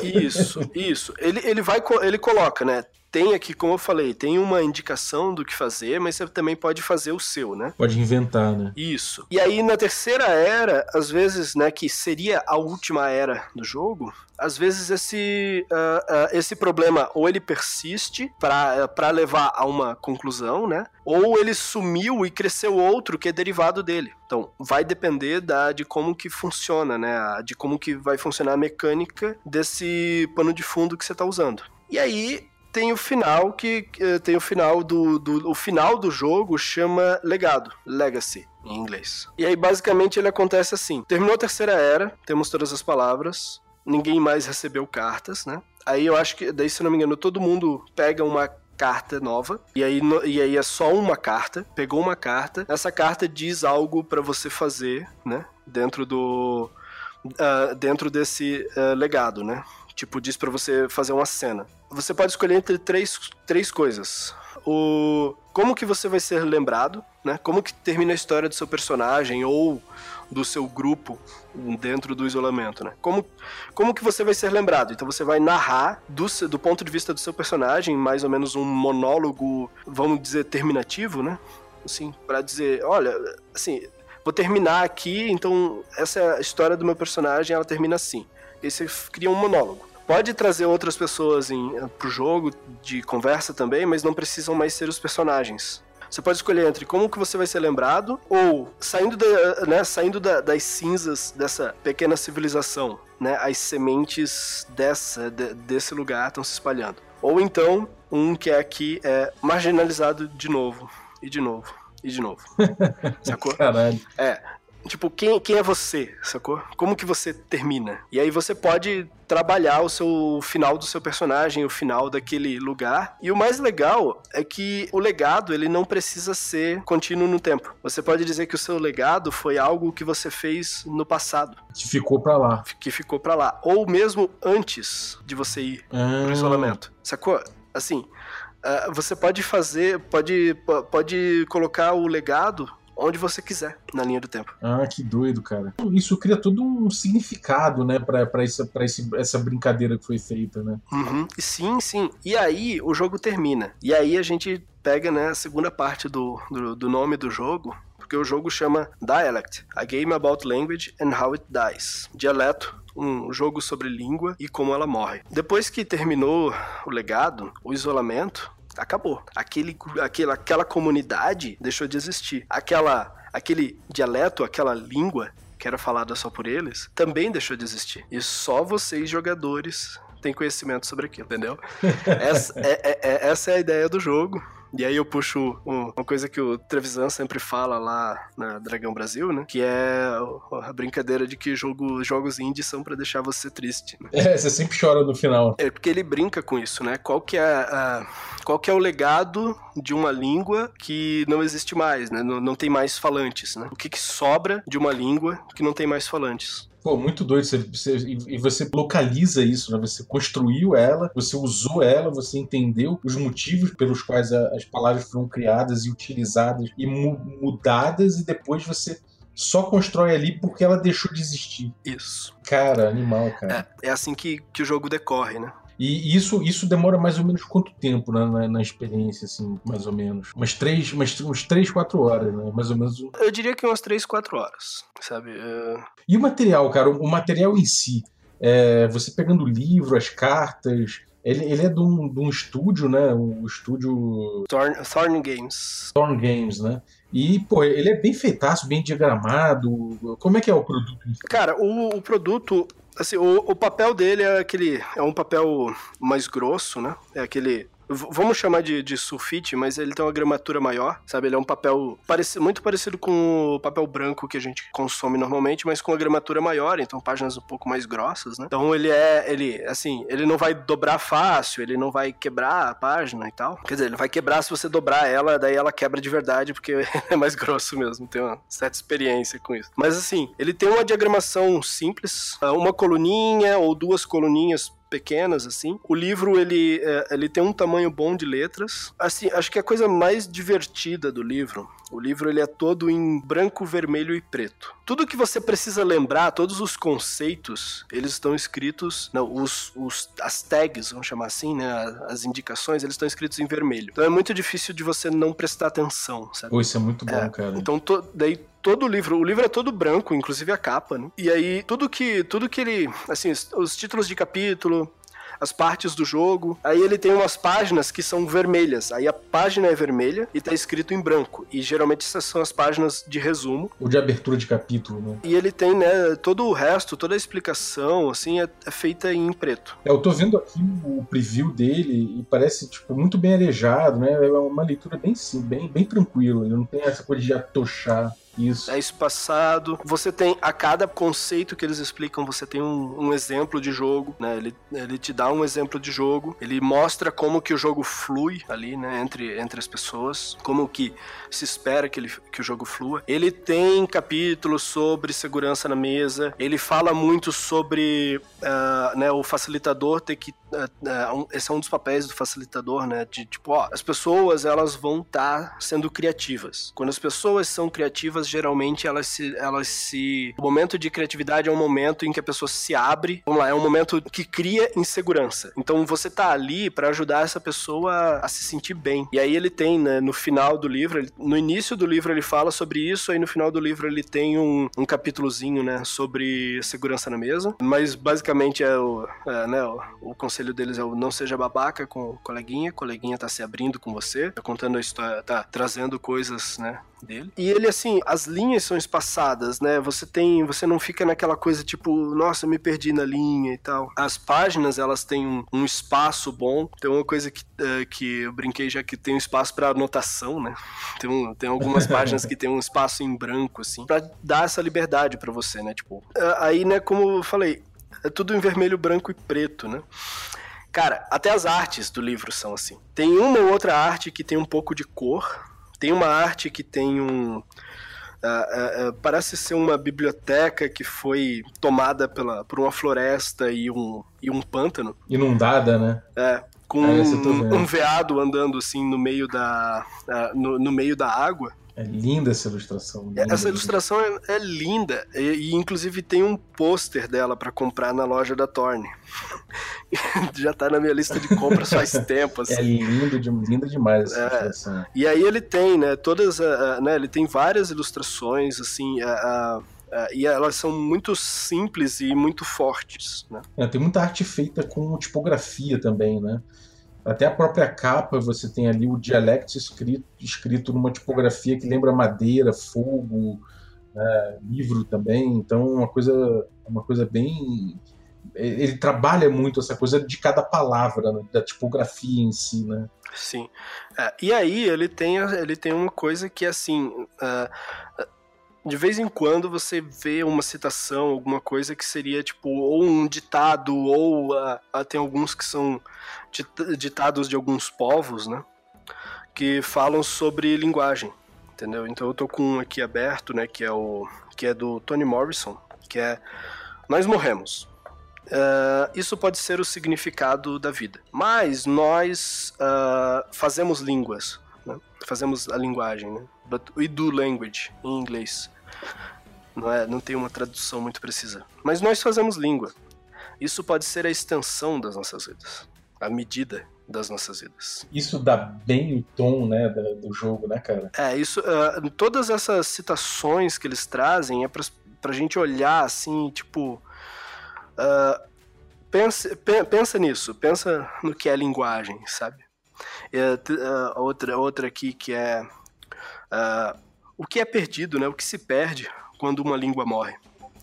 Isso, isso. Ele, ele vai, ele coloca, né? Tem aqui, como eu falei, tem uma indicação do que fazer, mas você também pode fazer o seu, né? Pode inventar, né? Isso. E aí, na terceira era, às vezes, né, que seria a última era do jogo, às vezes esse, ah, ah, esse problema ou ele persiste para levar a uma conclusão, né? Ou ele sumiu e cresceu outro que é derivado dele. Então, vai depender da, de como que funciona, né? De como que vai funcionar a mecânica desse pano de fundo que você está usando. E aí, tem o final que eh, tem o final do, do o final do jogo chama legado, legacy em inglês. E aí basicamente ele acontece assim: terminou a terceira era, temos todas as palavras, ninguém mais recebeu cartas, né? Aí eu acho que daí se não me engano todo mundo pega uma carta nova e aí no- e aí é só uma carta, pegou uma carta, essa carta diz algo pra você fazer, né? Dentro do ah, dentro desse ah, legado, né? Tipo, diz pra você fazer uma cena. Você pode escolher entre três, três coisas. O como que você vai ser lembrado, né? Como que termina a história do seu personagem ou do seu grupo dentro do isolamento, né? Como, como que você vai ser lembrado? Então você vai narrar do, do ponto de vista do seu personagem, mais ou menos um monólogo, vamos dizer, terminativo, né? Assim, para dizer, olha, assim, vou terminar aqui, então essa história do meu personagem, ela termina assim. E você f- cria um monólogo. Pode trazer outras pessoas em, eh, pro jogo de conversa também, mas não precisam mais ser os personagens. Você pode escolher entre como que você vai ser lembrado ou saindo, da, né, saindo da- das cinzas dessa pequena civilização, né, as sementes dessa, de- desse lugar estão se espalhando. Ou então um que é aqui é marginalizado de novo e de novo e de novo. Sacou? Caralho. É. Tipo, quem, quem é você, sacou? Como que você termina? E aí você pode trabalhar o seu o final do seu personagem, o final daquele lugar. E o mais legal é que o legado, ele não precisa ser contínuo no tempo. Você pode dizer que o seu legado foi algo que você fez no passado, Que ficou pra lá. que ficou pra lá, ou mesmo antes de você ir Ah, pro isolamento. Sacou? Assim, ah, você pode fazer, pode, po- pode colocar o legado onde você quiser na linha do tempo. Ah, que doido, cara. Isso cria todo um significado, né, pra, pra, essa, pra esse, essa brincadeira que foi feita, né? Uhum. Sim, sim. E aí o jogo termina. E aí a gente pega né, a segunda parte do, do, do nome do jogo, porque o jogo chama Dialect, A Game About Language and How It Dies. Dialeto, um jogo sobre língua e como ela morre. Depois que terminou o legado, o isolamento, acabou. Aquele, aquela, aquela comunidade deixou de existir. Aquela, aquele dialeto, aquela língua que era falada só por eles, também deixou de existir. E só vocês, jogadores, têm conhecimento sobre aquilo, entendeu? essa, é, é- é- essa é a ideia do jogo. E aí eu puxo um- uma coisa que o Trevisan sempre fala lá na Dragão Brasil, né? Que é a brincadeira de que jogo, jogos indie são pra deixar você triste. né? É, você sempre chora no final. É porque ele brinca com isso, né? Qual que é, a, qual que é o legado de uma língua que não existe mais, né? Não, não tem mais falantes, né? O que, que sobra de uma língua que não tem mais falantes? Pô, muito doido. Você, você- e você localiza isso, né? Você construiu ela, você usou ela, você entendeu os motivos pelos quais a- as palavras foram criadas e utilizadas e mu- mudadas, e depois você só constrói ali porque ela deixou de existir. Isso. Cara, animal, cara. É, é assim que, que o jogo decorre, né? E isso, isso demora mais ou menos quanto tempo né, na, na experiência, assim, mais ou menos? Umas três, umas, uns três, quatro horas, né? Mais ou menos. Eu diria que umas 3, 4 horas, sabe? É, E o material, cara, o material em si, é, você pegando o livro, as cartas, ele, ele é de um, de um estúdio, né? Um estúdio Thorn, Thorn Games. Storm Games, né? E, pô, ele é bem feitaço, bem diagramado. Como é que é o produto? Cara, o, o produto, assim, o, o papel dele é aquele, é um papel mais grosso, né? É aquele vamos chamar de, de sulfite, mas ele tem uma gramatura maior, sabe? Ele é um papel pareci- muito parecido com o papel branco que a gente consome normalmente, mas com uma gramatura maior, então páginas um pouco mais grossas, né? Então ele é, ele, assim, ele não vai dobrar fácil, ele não vai quebrar a página e tal. Quer dizer, ele vai quebrar se você dobrar ela, daí ela quebra de verdade, porque é mais grosso mesmo, tem uma certa experiência com isso. Mas assim, ele tem uma diagramação simples, ah, uma coluninha ou duas coluninhas pequenas assim. O livro ele, é, ele tem um tamanho bom de letras. Assim, acho que a coisa mais divertida do livro, o livro ele é todo em branco, vermelho e preto. Tudo que você precisa lembrar, todos os conceitos, eles estão escritos, não, os, os as tags, vamos chamar assim, né, as indicações, eles estão escritos em vermelho. Então é muito difícil de você não prestar atenção, sabe? Pô, isso é muito bom, É, cara. Então, to- daí todo o livro, o livro é todo branco, inclusive a capa, né? E aí, tudo que, tudo que ele, assim, os, os títulos de capítulo, as partes do jogo, aí ele tem umas páginas que são vermelhas. Aí a página é vermelha e tá escrito em branco. E geralmente essas são as páginas de resumo. O de abertura de capítulo, né? E ele tem, né, todo o resto, toda a explicação, assim, é, é feita em preto. É, eu tô vendo aqui o preview dele e parece tipo, muito bem arejado, né? É uma leitura bem simples, bem, bem tranquila. Ele não tem essa coisa de atochar isso. É espaçado. Você tem, a cada conceito que eles explicam, você tem um, um exemplo de jogo, né? Ele, ele te dá um exemplo de jogo, ele mostra como que o jogo flui ali, né? Entre, entre as pessoas, como que se espera que, ele, que o jogo flua. Ele tem capítulos sobre segurança na mesa, ele fala muito sobre ah, né, o facilitador ter que ah, um- esse é um dos papéis do facilitador, né? De tipo, ó, as pessoas elas vão estar sendo criativas. Quando as pessoas são criativas, geralmente elas se, elas se. O momento de criatividade é um momento em que a pessoa se abre. Vamos lá, é um momento que cria insegurança. Então você tá ali pra ajudar essa pessoa a se sentir bem. E aí ele tem, né, no final do livro, ele- no início do livro ele fala sobre isso, aí no final do livro ele tem um, um capítulozinho, né, sobre segurança na mesa. Mas basicamente é o, é, né, o, o conselho deles é o não seja babaca com o coleguinha, coleguinha tá se abrindo com você, tá contando a história, tá trazendo coisas, né, dele. E ele assim, as linhas são espaçadas, né? Você tem, você não fica naquela coisa tipo, nossa, me perdi na linha e tal. As páginas, elas têm um, um espaço bom. Tem uma coisa que, eh, que eu brinquei já que tem um espaço para anotação, né? Tem, um- tem algumas páginas que tem um espaço em branco assim, para dar essa liberdade para você, né? Tipo, eh, aí, né, como eu falei, é tudo em vermelho, branco e preto, né? Cara, até as artes do livro são assim. Tem uma ou outra arte que tem um pouco de cor. Tem uma arte que tem um. ah, ah, ah, parece ser uma biblioteca que foi tomada pela, por uma floresta e um, e um pântano. Inundada, né? É, com um, um veado andando assim no meio da, no, no meio da água. É linda essa ilustração. linda, Essa linda. ilustração é, é linda e, e, inclusive tem um pôster dela pra comprar na loja da Torne. Já tá na minha lista de compras faz tempo, assim. É lindo, de, linda demais essa É. ilustração. E aí ele tem, né, todas, ah, ah, né, ele tem várias ilustrações, assim, ah, ah, ah, e elas são muito simples e muito fortes, né? É, tem muita arte feita com tipografia também, né? Até a própria capa, você tem ali o dialecto escrito, escrito numa tipografia que lembra madeira, fogo, né, livro também. Então, uma coisa, uma coisa bem. Ele trabalha muito essa coisa de cada palavra, né, da tipografia em si, né? Sim. É, e aí ele tem, ele tem uma coisa que, assim, ah, de vez em quando você vê uma citação, alguma coisa que seria, tipo, ou um ditado, ou ah, tem alguns que são dit- ditados de alguns povos, né? Que falam sobre linguagem, entendeu? Então eu tô com um aqui aberto, né? Que é o que é do Tony Morrison, que é Nós morremos. Ah, isso pode ser o significado da vida. Mas nós fazemos línguas, né? fazemos a linguagem, né? But we do language em inglês. Não, é, não tem uma tradução muito precisa. Mas nós fazemos língua. Isso pode ser a extensão das nossas vidas, a medida das nossas vidas. Isso dá bem o tom né, do jogo, né, cara? É, isso. ah, todas essas citações que eles trazem é pra, pra gente olhar assim, tipo. ah, pensa, pe- pensa nisso, pensa no que é linguagem, sabe? É, ah, outra, outra aqui que é. ah, o que é perdido, né? O que se perde quando uma língua morre,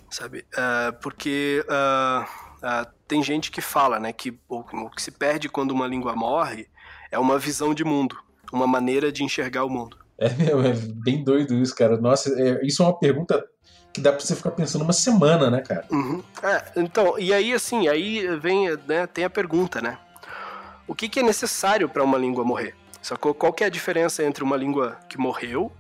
sabe? Ah, porque ah, tem gente que fala, né, que o, o que se perde quando uma língua morre É uma visão de mundo, uma maneira de enxergar o mundo. É, é bem doido isso, cara. Nossa, é, isso é uma pergunta que dá pra você ficar pensando uma semana, né, cara? Uhum. É, então, e aí assim, aí vem, né, tem a pergunta, né? O que, que é necessário para uma língua morrer? Sacou? Qual que é a diferença entre uma língua que morreu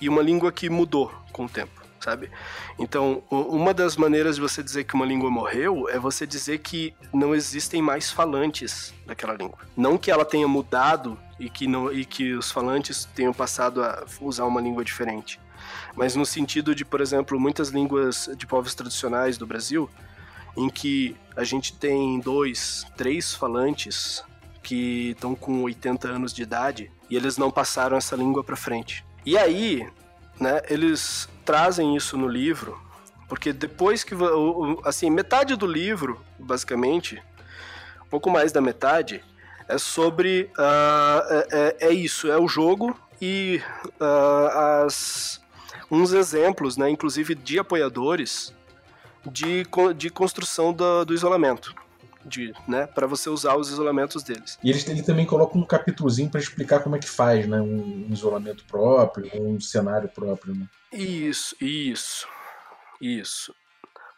e uma língua que mudou com o tempo, sabe? Então, uma das maneiras de você dizer que uma língua morreu é você dizer que não existem mais falantes daquela língua. Não que ela tenha mudado e que, não, e que os falantes tenham passado a usar uma língua diferente. Mas no sentido de, por exemplo, muitas línguas de povos tradicionais do Brasil, em que a gente tem dois, três falantes que estão com 80 anos de idade e eles não passaram essa língua para frente. E aí, né, eles trazem isso no livro, porque depois que assim, metade do livro, basicamente, um pouco mais da metade, é sobre uh, é, é, isso, é o jogo e uh, as uns exemplos, né, inclusive de apoiadores de, de construção do, do isolamento de, né, para você usar os isolamentos deles. E ele, ele também coloca um capítulozinho para explicar como é que faz, né, um, um isolamento próprio, um cenário próprio, né? Isso, isso, isso.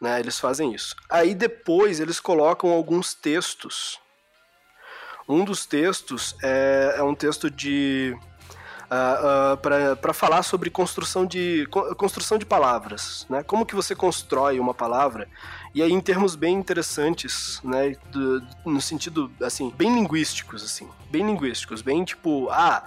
Né, eles fazem isso. Aí depois eles colocam alguns textos. Um dos textos é, é um texto de uh, ah, uh, ah, para falar sobre construção de, construção de palavras, né? Como que você constrói uma palavra e aí em termos bem interessantes, né? Do, no sentido assim bem linguísticos, assim, bem linguísticos, bem tipo ah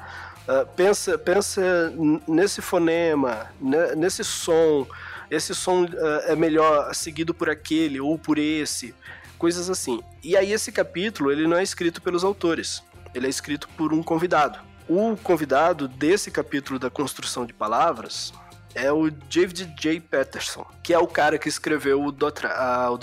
uh, pensa pensa nesse fonema, né? nesse som, esse som é melhor seguido por aquele ou por esse, coisas assim. E aí esse capítulo ele não é escrito pelos autores, ele é escrito por um convidado. O convidado desse capítulo da construção de palavras é o David J. Patterson, que é o cara que escreveu o, Dothra, o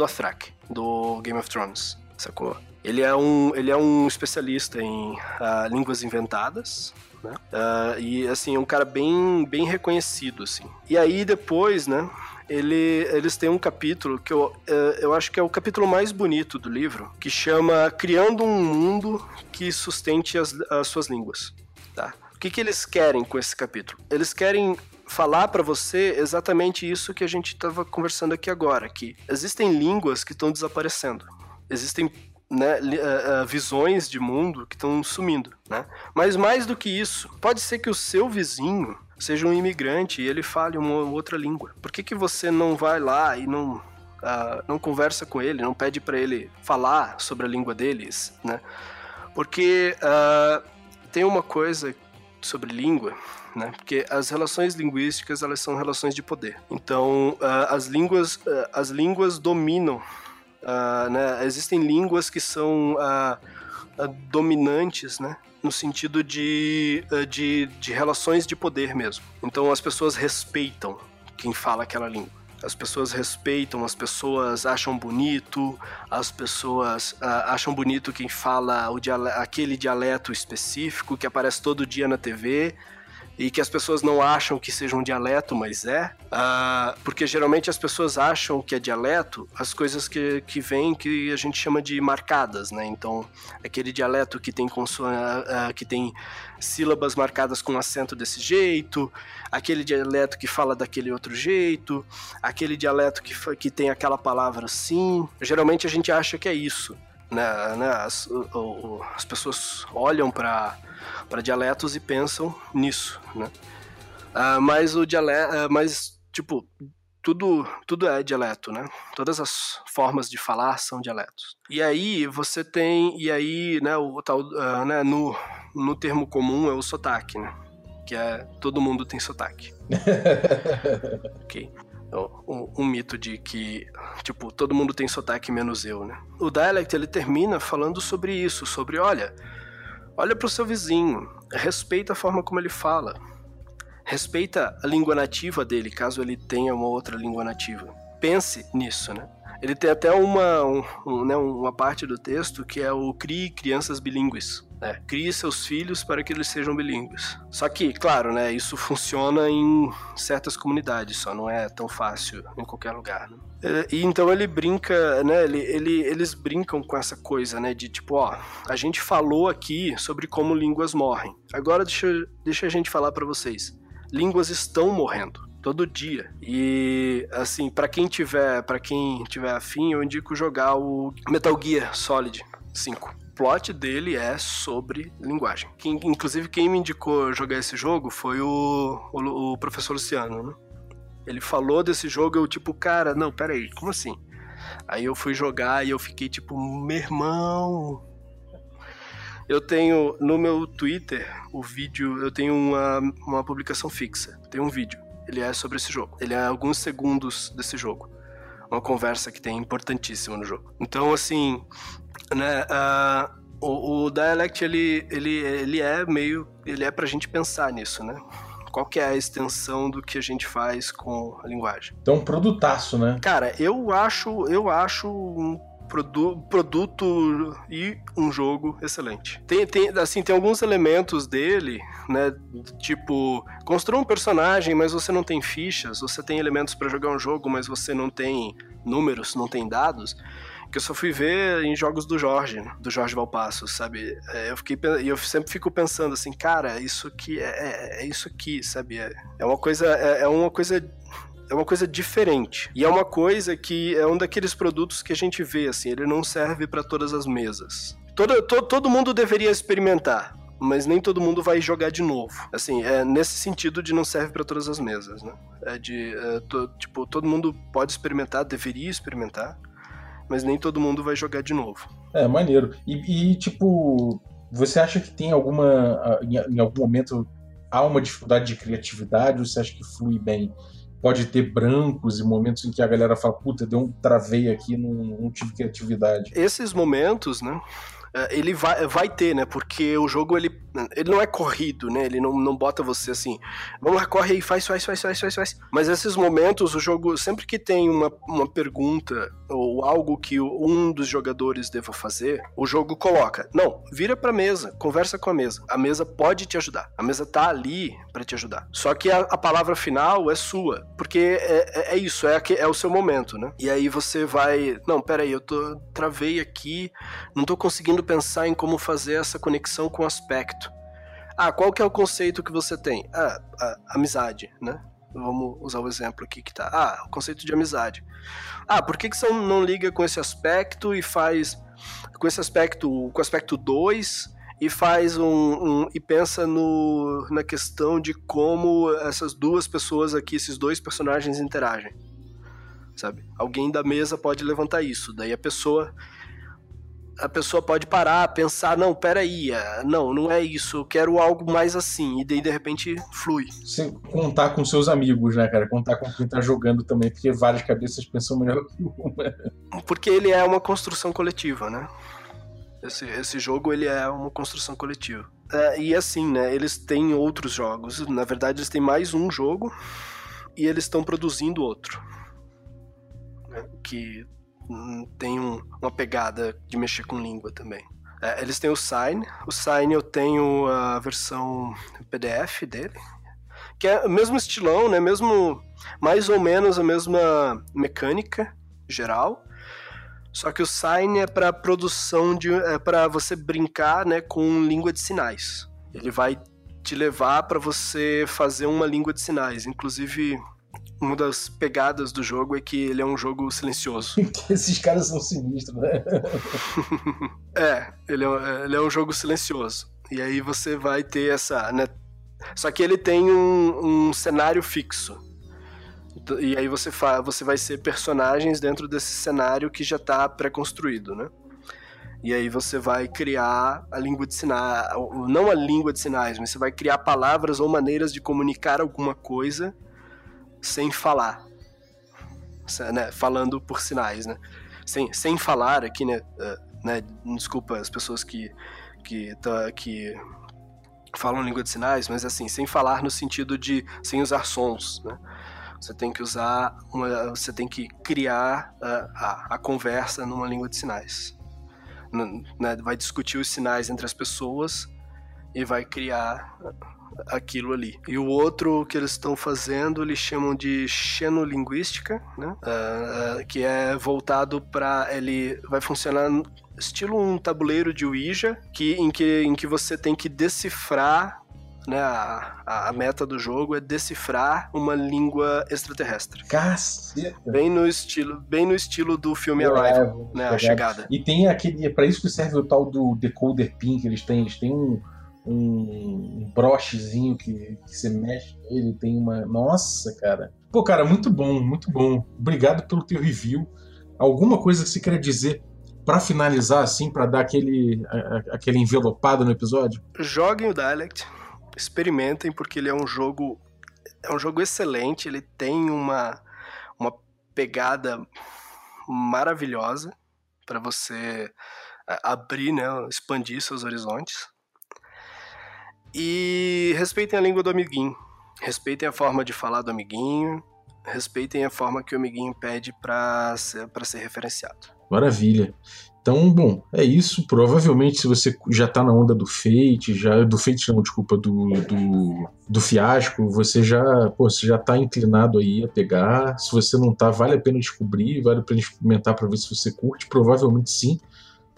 do Game of Thrones, sacou? Ele é um, ele é um especialista em uh, línguas inventadas, né? Uh, e assim, é um cara bem, bem reconhecido, assim. E aí depois, né? Ele, eles têm um capítulo que eu, uh, eu acho que é o capítulo mais bonito do livro, que chama Criando um Mundo que Sustente as, as Suas Línguas. Tá? O que, que eles querem com esse capítulo? Eles querem falar para você exatamente isso que a gente estava conversando aqui agora, que existem línguas que estão desaparecendo, existem né, uh, uh, visões de mundo que estão sumindo, né? Mas mais do que isso, pode ser que o seu vizinho seja um imigrante e ele fale uma outra língua. Por que, que você não vai lá e não uh, não conversa com ele, não pede para ele falar sobre a língua deles, né? Porque tem uma coisa sobre língua, né? Porque as relações linguísticas elas são relações de poder. Então uh, as línguas uh, as línguas dominam, uh, né? Existem línguas que são dominantes, né? No sentido de, de, de relações de poder mesmo. Então as pessoas respeitam quem fala aquela língua as pessoas respeitam, as pessoas acham bonito, as pessoas acham bonito quem fala o dialeto, aquele dialeto específico que aparece todo dia na TV e que as pessoas não acham que seja um dialeto, mas é. Uh, porque geralmente as pessoas acham que é dialeto as coisas que, que vêm que a gente chama de marcadas, né? Então, aquele dialeto que tem, uh, que tem sílabas marcadas com acento desse jeito, aquele dialeto que fala daquele outro jeito, aquele dialeto que, que tem aquela palavra assim. Geralmente a gente acha que é isso. Né, né? As, o, o, as pessoas olham para para dialetos e pensam nisso, né? Uh, mas o dialeto, uh, mas tipo tudo tudo é dialeto, né? Todas as formas de falar são dialetos. E aí você tem e aí, né? O tal, uh, né? No no termo comum é o sotaque, né? Que é todo mundo tem sotaque. ok. Um, um, mito de que, tipo, todo mundo tem sotaque menos eu, né? O dialect, ele termina falando sobre isso, sobre, olha, Olha para o seu vizinho, respeita a forma como ele fala. Respeita a língua nativa dele, caso ele tenha uma outra língua nativa. Pense nisso, né? Ele tem até uma, um, um, né, uma parte do texto que é o crie crianças bilíngues. Né? Crie seus filhos para que eles sejam bilíngues. Só que, claro, né, isso funciona em certas comunidades, só não é tão fácil em qualquer lugar. Né? E então ele brinca, né? Ele, ele, eles brincam com essa coisa, né? De tipo, ó, a gente falou aqui sobre como línguas morrem. Agora deixa, deixa a gente falar para vocês. Línguas estão morrendo todo dia. E assim, para quem tiver, para quem tiver afim, eu indico jogar o Metal Gear Solid 5 O plot dele é sobre linguagem. Quem, inclusive, quem me indicou jogar esse jogo foi o, o, o, professor Luciano, né? Ele falou desse jogo, eu tipo, cara, não, peraí, como assim? Aí eu fui jogar e eu fiquei tipo, meu irmão. Eu tenho no meu Twitter o vídeo, eu tenho uma, uma publicação fixa, tem um vídeo ele é sobre esse jogo. Ele é alguns segundos desse jogo. Uma conversa que tem importantíssima no jogo. Então, assim, né, uh, o, o, Dialect, ele, ele, ele é meio... Ele é pra gente pensar nisso, né? Qual que é a extensão do que a gente faz com a linguagem. Então, um produtaço, né? Cara, eu acho, eu acho um produ produto e um jogo excelente. Tem, tem, assim, tem alguns elementos dele, né? Tipo, construa um personagem, mas você não tem fichas, você tem elementos para jogar um jogo, mas você não tem números, não tem dados. Que eu só fui ver em jogos do Jorge, do Jorge Valpasso, sabe? É, eu fiquei eu sempre fico pensando assim, cara, isso aqui é, é, é isso aqui, sabe? É, é uma coisa, é, uma coisa é uma coisa diferente. E é uma coisa que é um daqueles produtos que a gente vê, assim, ele não serve para todas as mesas. Todo, to, todo mundo deveria experimentar, mas nem todo mundo vai jogar de novo. Assim, é nesse sentido de não serve para todas as mesas, né? É de, é, to, tipo, todo mundo pode experimentar, deveria experimentar, mas nem todo mundo vai jogar de novo. É, maneiro. E, e tipo, você acha que tem alguma, em, em algum momento, há uma dificuldade de criatividade ou você acha que flui bem? pode ter brancos e momentos em que a galera fala, puta, deu um travei aqui, não, não tive criatividade. Esses momentos, né? É, ele vai, vai ter, né? Porque o jogo ele, ele não é corrido, né? Ele não, não bota você assim, vamos lá, corre aí, faz, faz, faz, faz, faz, faz. Mas esses momentos, o jogo, sempre que tem uma, uma pergunta ou algo que um dos jogadores deva fazer, o jogo coloca, não, vira pra mesa, conversa com a mesa. A mesa pode te ajudar. A mesa tá ali para te ajudar. Só que a, a, palavra final é sua, porque é, é, é isso, é, é o seu momento, né? E aí você vai, não, peraí, eu tô, travei aqui, não tô conseguindo pensar em como fazer essa conexão com o aspecto. Ah, qual que é o conceito que você tem? Ah, amizade, né? Vamos usar o exemplo aqui que tá. Ah, o conceito de amizade. Ah, por que, que você não liga com esse aspecto e faz com esse aspecto, com o aspecto 2 e faz um, um, e pensa no, na questão de como essas duas pessoas aqui, esses dois personagens interagem. Sabe? Alguém da mesa pode levantar isso, daí a pessoa a pessoa pode parar, pensar, não, peraí, é, não, não é isso, eu quero algo mais assim, e daí de repente flui. Você contar com seus amigos, né, cara? Contar com quem tá jogando também, porque várias cabeças pensam melhor que uma. Porque ele é uma construção coletiva, né? Esse, esse jogo, ele é uma construção coletiva. É, e assim, né, eles têm outros jogos, na verdade eles têm mais um jogo, e eles estão produzindo outro. Né, que tem um, uma pegada de mexer com língua também. É, eles têm o Sign. O Sign eu tenho a versão PDF dele, que é o mesmo estilão, né? Mesmo mais ou menos a mesma mecânica geral. Só que o Sign é para produção de é para você brincar, né, com língua de sinais. Ele vai te levar para você fazer uma língua de sinais. Inclusive, uma das pegadas do jogo é que ele é um jogo silencioso. Esses caras são sinistros, né? é, ele é, ele é um jogo silencioso. E aí você vai ter essa. Né? Só que ele tem um, um cenário fixo. E aí você, você vai ser personagens dentro desse cenário que já está pré-construído, né? E aí você vai criar a língua de sinais, não a língua de sinais, mas você vai criar palavras ou maneiras de comunicar alguma coisa sem falar, né? falando por sinais, né? Sem, sem falar aqui, né? Uh, né? Desculpa as pessoas que, que, tá, que falam língua de sinais, mas assim, sem falar no sentido de sem usar sons, né? Você tem que usar uma, você tem que criar a, a, a conversa numa língua de sinais. Né? Vai discutir os sinais entre as pessoas e vai criar aquilo ali. E o outro que eles estão fazendo, eles chamam de xenolinguística, né? Uh, uh, que é voltado para ele vai funcionar estilo um tabuleiro de Ouija, que, em, que, em que você tem que decifrar né, a, a meta do jogo é decifrar uma língua extraterrestre. Caceta! Bem no estilo, bem no estilo do filme Arrival, né, a chegada. E tem aquele, é para isso que serve o tal do decoder pin que eles têm, eles têm um um brochezinho que, que você mexe nele, tem uma. Nossa, cara. Pô, cara, muito bom, muito bom. Obrigado pelo teu review. Alguma coisa que você queira dizer para finalizar, assim, para dar aquele, aquele envelopado no episódio? Joguem o Dialect, experimentem, porque ele é um jogo. É um jogo excelente, ele tem uma, uma pegada maravilhosa para você abrir, né, expandir seus horizontes. E respeitem a língua do amiguinho. Respeitem a forma de falar do amiguinho. Respeitem a forma que o amiguinho pede para ser, ser referenciado. Maravilha. Então, bom, é isso. Provavelmente, se você já tá na onda do Fate, já do Fate não, desculpa, do, do, do fiasco, você já, pô, você já tá inclinado aí a pegar. Se você não tá, vale a pena descobrir, vale a pena experimentar para ver se você curte. Provavelmente sim.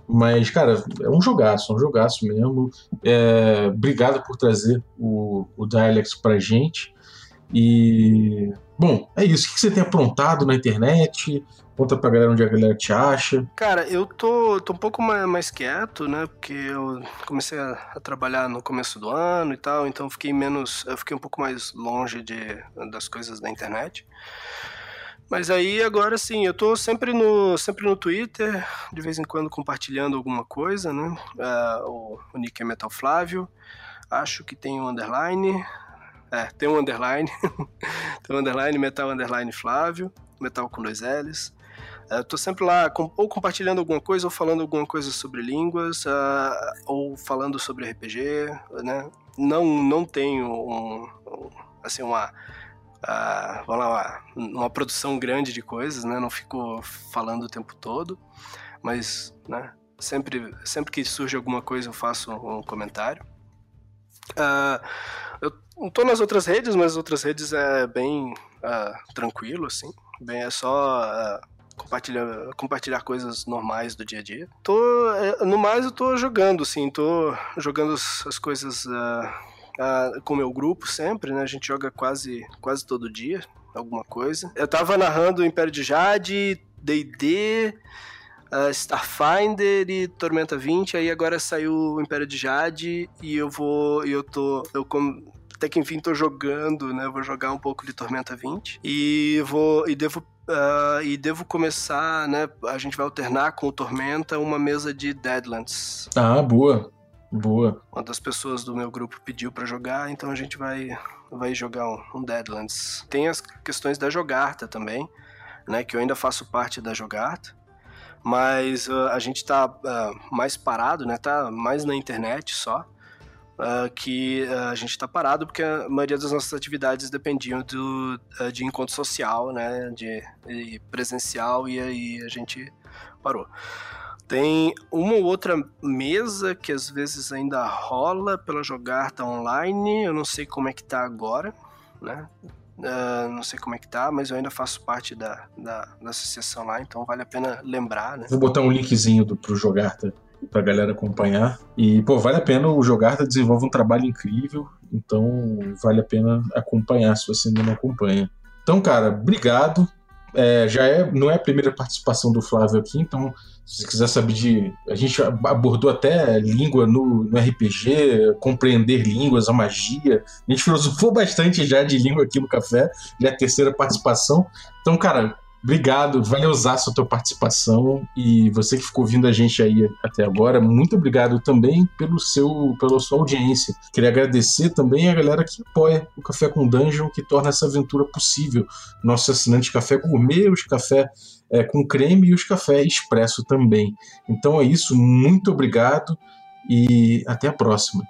Mas, cara, é um jogaço, é um jogaço mesmo. É, obrigado por trazer o, o Dialex pra gente. E, bom, é isso. O que você tem aprontado na internet? Conta pra galera onde a galera te acha. Cara, eu tô, tô um pouco mais, mais quieto, né? Porque eu comecei a, a, trabalhar no começo do ano e tal, então fiquei menos. Eu fiquei um pouco mais longe de, das coisas da internet. Mas aí agora sim, eu tô sempre no, sempre no Twitter, de vez em quando compartilhando alguma coisa, né? Uh, o, o nick é Metal Flávio, acho que tem um underline, é, tem um underline, tem um underline, Metal Underline Flávio, Metal com dois L's. Uh, tô sempre lá, com, ou compartilhando alguma coisa, ou falando alguma coisa sobre línguas, uh, ou falando sobre RPG, né? Não, não tenho um, um assim, uma uh, vamos lá, uma produção grande de coisas, né? Não fico falando o tempo todo, mas, né? Sempre, sempre que surge alguma coisa eu faço um comentário. Uh, eu não tô nas outras redes, mas as outras redes é bem uh, tranquilo, assim. Bem, é só uh, compartilhar, compartilhar coisas normais do dia a dia. Tô, é, no mais, eu tô jogando, assim, tô jogando as, as coisas uh, uh, com o meu grupo sempre, né? A gente joga quase, quase todo dia, alguma coisa. Eu tava narrando Império de Jade, D&D, uh, Starfinder e Tormenta 20, aí agora saiu o Império de Jade e eu vou, e eu tô, eu até que enfim tô jogando, né? Vou jogar um pouco de Tormenta 20 e vou e devo uh, e devo começar, né? A gente vai alternar com o Tormenta uma mesa de Deadlands. Ah, boa. Boa. Uma das pessoas do meu grupo pediu para jogar, então a gente vai, vai jogar um, um, Deadlands. Tem as questões da Jogarta também, né? Que eu ainda faço parte da Jogarta. Mas uh, a gente tá uh, mais parado, né? Tá mais na internet só. Uh, que a gente está parado porque a maioria das nossas atividades dependiam do, de encontro social, né, de, de presencial e aí a gente parou. Tem uma ou outra mesa que às vezes ainda rola pela Jogarta online. Eu não sei como é que tá agora, né? Uh, não sei como é que tá, mas eu ainda faço parte da, da, da associação lá, então vale a pena lembrar, né? Vou botar um linkzinho do, pro Jogarta pra galera acompanhar. E, pô, vale a pena, o Jogarta desenvolve um trabalho incrível, então vale a pena acompanhar se você ainda não acompanha. Então, cara, obrigado. É, já é, não é a primeira participação do Flávio aqui, então se quiser saber de. A gente abordou até língua no, no, RPG, compreender línguas, a magia. A gente filosofou bastante já de língua aqui no café, já é a terceira participação. Então, cara, obrigado, valeuzaço a tua participação. E você que ficou ouvindo a gente aí até agora, muito obrigado também pelo seu, pela sua audiência. Queria agradecer também a galera que apoia o Café com Dungeon, que torna essa aventura possível. Nosso assinante Café Gourmet, os Café é, com creme e os cafés expresso também. Então é isso, muito obrigado e até a próxima.